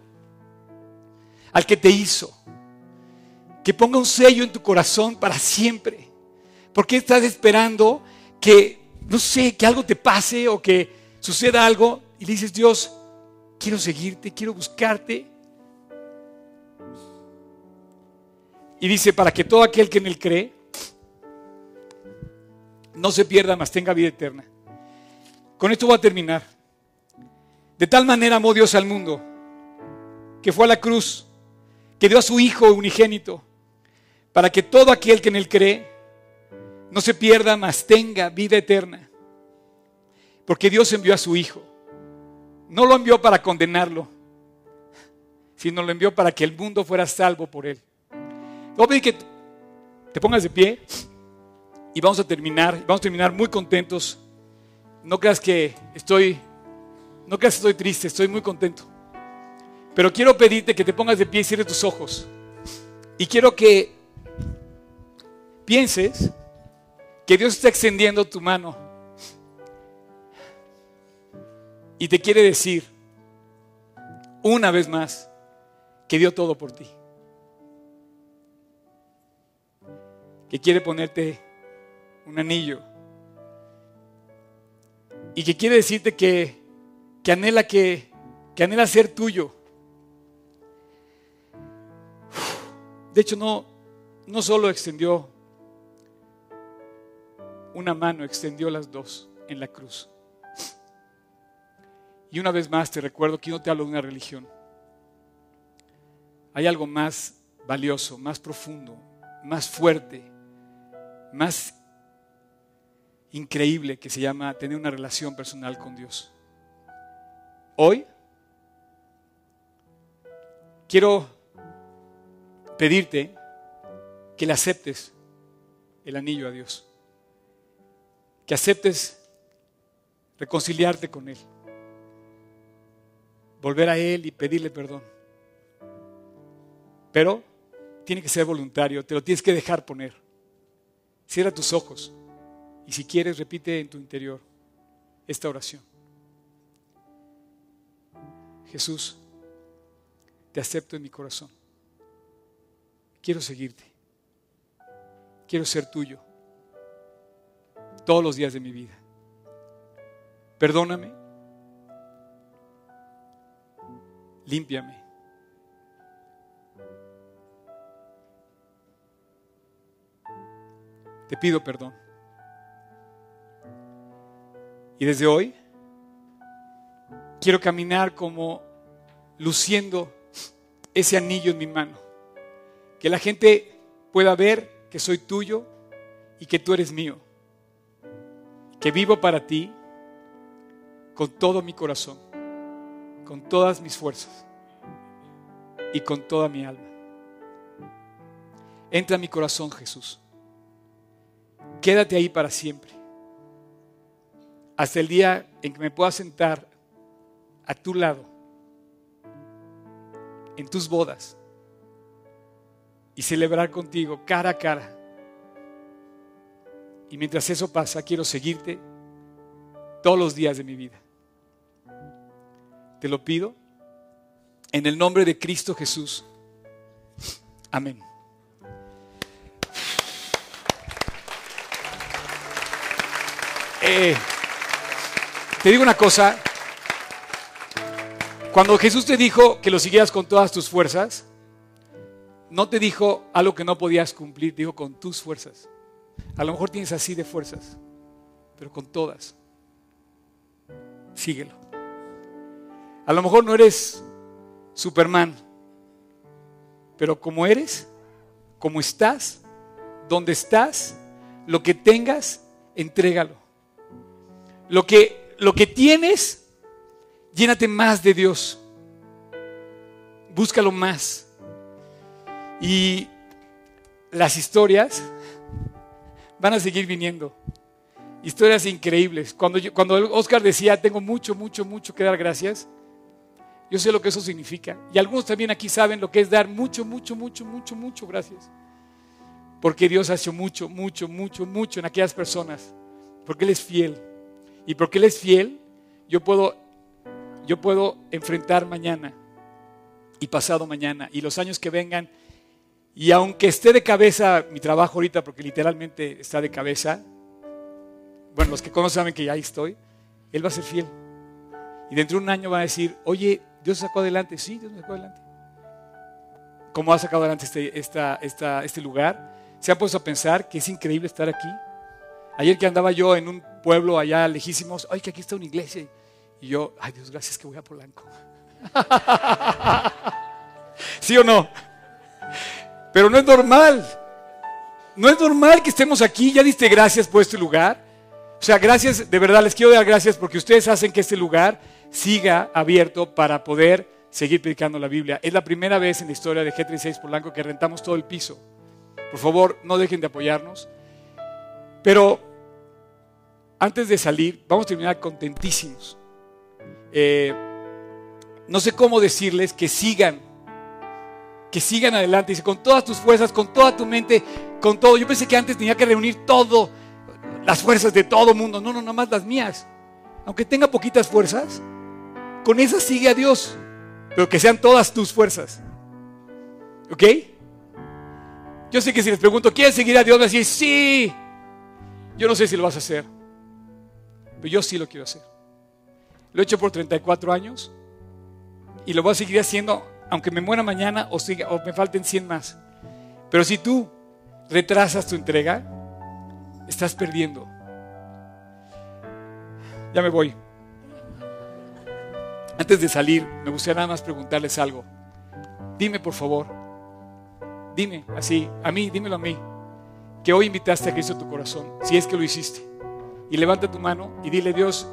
Al que te hizo. Que ponga un sello en tu corazón para siempre. ¿Por qué estás esperando que, no sé, que algo te pase o que suceda algo y le dices, Dios, quiero seguirte, quiero buscarte? Y dice, para que todo aquel que en él cree no se pierda, mas tenga vida eterna. Con esto voy a terminar. De tal manera amó Dios al mundo, que fue a la cruz, que dio a su Hijo unigénito, para que todo aquel que en él cree no se pierda, mas tenga vida eterna. Porque Dios envió a su Hijo. no lo envió para condenarlo, sino lo envió para que el mundo fuera salvo por él. Voy a pedir que te pongas de pie y vamos a terminar, vamos a terminar muy contentos. No creas que estoy, no creas que estoy triste, estoy muy contento. Pero quiero pedirte que te pongas de pie y cierres tus ojos. Y quiero que pienses que Dios está extendiendo tu mano y te quiere decir una vez más que dio todo por ti. Que quiere ponerte un anillo y que quiere decirte que, que anhela que, que anhela ser tuyo. De hecho, no, no solo extendió una mano, extendió las dos en la cruz. Y una vez más te recuerdo que no te hablo de una religión. Hay algo más valioso, más profundo, más fuerte, más increíble que se llama tener una relación personal con Dios. Hoy quiero pedirte que le aceptes el anillo a Dios, que aceptes reconciliarte con Él, volver a Él y pedirle perdón. Pero tiene que ser voluntario, te lo tienes que dejar poner. Cierra tus ojos y si quieres repite en tu interior esta oración. Jesús, te acepto en mi corazón. Quiero seguirte. Quiero ser tuyo todos los días de mi vida. Perdóname. Límpiame. Te pido perdón. Y desde hoy quiero caminar como luciendo ese anillo en mi mano. Que la gente pueda ver que soy tuyo y que tú eres mío. Que vivo para ti con todo mi corazón, con todas mis fuerzas y con toda mi alma. Entra a mi corazón, Jesús. Quédate ahí para siempre. Hasta el día en que me pueda sentar a tu lado, en tus bodas, y celebrar contigo cara a cara. Y mientras eso pasa, quiero seguirte todos los días de mi vida. Te lo pido en el nombre de Cristo Jesús. Amén. Eh, te digo una cosa. Cuando Jesús te dijo que lo siguieras con todas tus fuerzas, no te dijo algo que no podías cumplir, dijo con tus fuerzas. A lo mejor tienes así de fuerzas, pero con todas. Síguelo. A lo mejor no eres Superman, pero como eres, como estás, donde estás, lo que tengas, entrégalo. Lo que, lo que tienes, llénate más de Dios. Búscalo más. Y las historias van a seguir viniendo. Historias increíbles. Cuando, yo, cuando Oscar decía, tengo mucho, mucho, mucho que dar gracias, yo sé lo que eso significa. Y algunos también aquí saben lo que es dar mucho, mucho, mucho, mucho, mucho gracias. Porque Dios ha hecho mucho, mucho, mucho, mucho en aquellas personas. Porque Él es fiel. Y porque Él es fiel, yo puedo, yo puedo enfrentar mañana y pasado mañana y los años que vengan. Y aunque esté de cabeza mi trabajo ahorita, porque literalmente está de cabeza, bueno, los que conocen saben que ya ahí estoy, Él va a ser fiel. Y dentro de un año va a decir, oye, Dios sacó adelante. Sí, Dios me sacó adelante. ¿Cómo ha sacado adelante este, este lugar? ¿Se han puesto a pensar que es increíble estar aquí? Ayer que andaba yo en un pueblo allá lejísimos, ay, que aquí está una iglesia. Y yo, ay Dios, gracias que voy a Polanco. ¿Sí o no? Pero no es normal. No es normal que estemos aquí. Ya diste gracias por este lugar. O sea, gracias, de verdad les quiero dar gracias porque ustedes hacen que este lugar siga abierto para poder seguir predicando la Biblia. Es la primera vez en la historia de G36 Polanco que rentamos todo el piso. Por favor, no dejen de apoyarnos. Pero antes de salir, vamos a terminar contentísimos. Eh, no sé cómo decirles que sigan, que sigan adelante, dice, con todas tus fuerzas, con toda tu mente, con todo. Yo pensé que antes tenía que reunir todo, las fuerzas de todo mundo. No, no, nada más las mías. Aunque tenga poquitas fuerzas, con esas sigue a Dios, pero que sean todas tus fuerzas. ¿Ok? Yo sé que si les pregunto, ¿quieres seguir a Dios? Me decís, sí. Yo no sé si lo vas a hacer, pero yo sí lo quiero hacer. Lo he hecho por 34 años y lo voy a seguir haciendo aunque me muera mañana o, siga, o me falten 100 más. Pero si tú retrasas tu entrega, estás perdiendo. Ya me voy. Antes de salir, me gustaría nada más preguntarles algo. Dime, por favor, dime así, a mí, dímelo a mí, que hoy invitaste a Cristo a tu corazón, si es que lo hiciste. Y levanta tu mano y dile, Dios,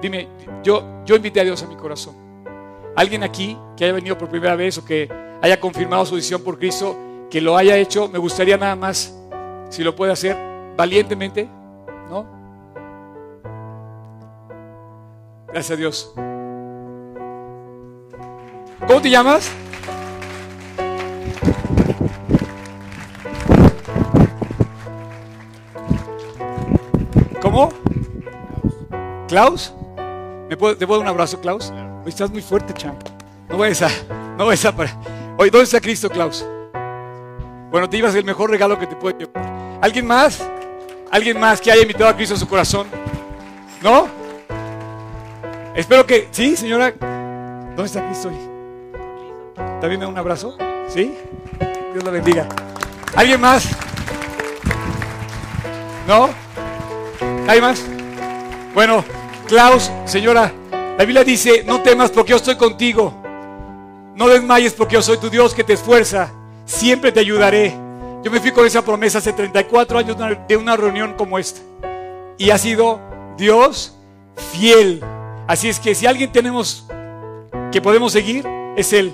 dime, yo, yo invité a Dios a mi corazón. Alguien aquí que haya venido por primera vez o que haya confirmado su decisión por Cristo, que lo haya hecho, me gustaría nada más, si lo puede hacer, valientemente, ¿no? Gracias a Dios. ¿Cómo te llamas? ¿Cómo? ¿Klaus? ¿Me puedo, ¿Te puedo dar un abrazo, Klaus? Hoy estás muy fuerte, champ. No vayas a. No vayas a. para- Oye, ¿dónde está Cristo, Klaus? Bueno, te ibas el mejor regalo que te puede llevar. ¿Alguien más? ¿Alguien más que haya invitado a Cristo a su corazón? ¿No? Espero que. ¿Sí, señora? ¿Dónde está Cristo hoy? ¿También me da un abrazo? ¿Sí? Dios la bendiga. ¿Alguien más? ¿No? ¿Hay más? Bueno, Klaus, señora, la Biblia dice, no temas porque yo estoy contigo. No desmayes porque yo soy tu Dios que te esfuerza. Siempre te ayudaré. Yo me fui con esa promesa hace 34 años de una- reunión como esta. Y ha sido Dios fiel. Así es que si alguien tenemos que podemos seguir, es Él.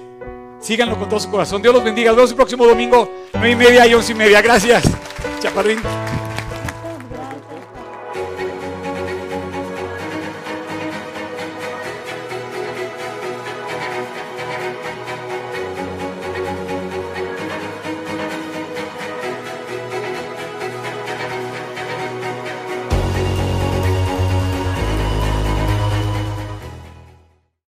Síganlo con todo su corazón. Dios los bendiga. Nos vemos el próximo domingo, 9 y media y 11 y media. Gracias, Chaparrín.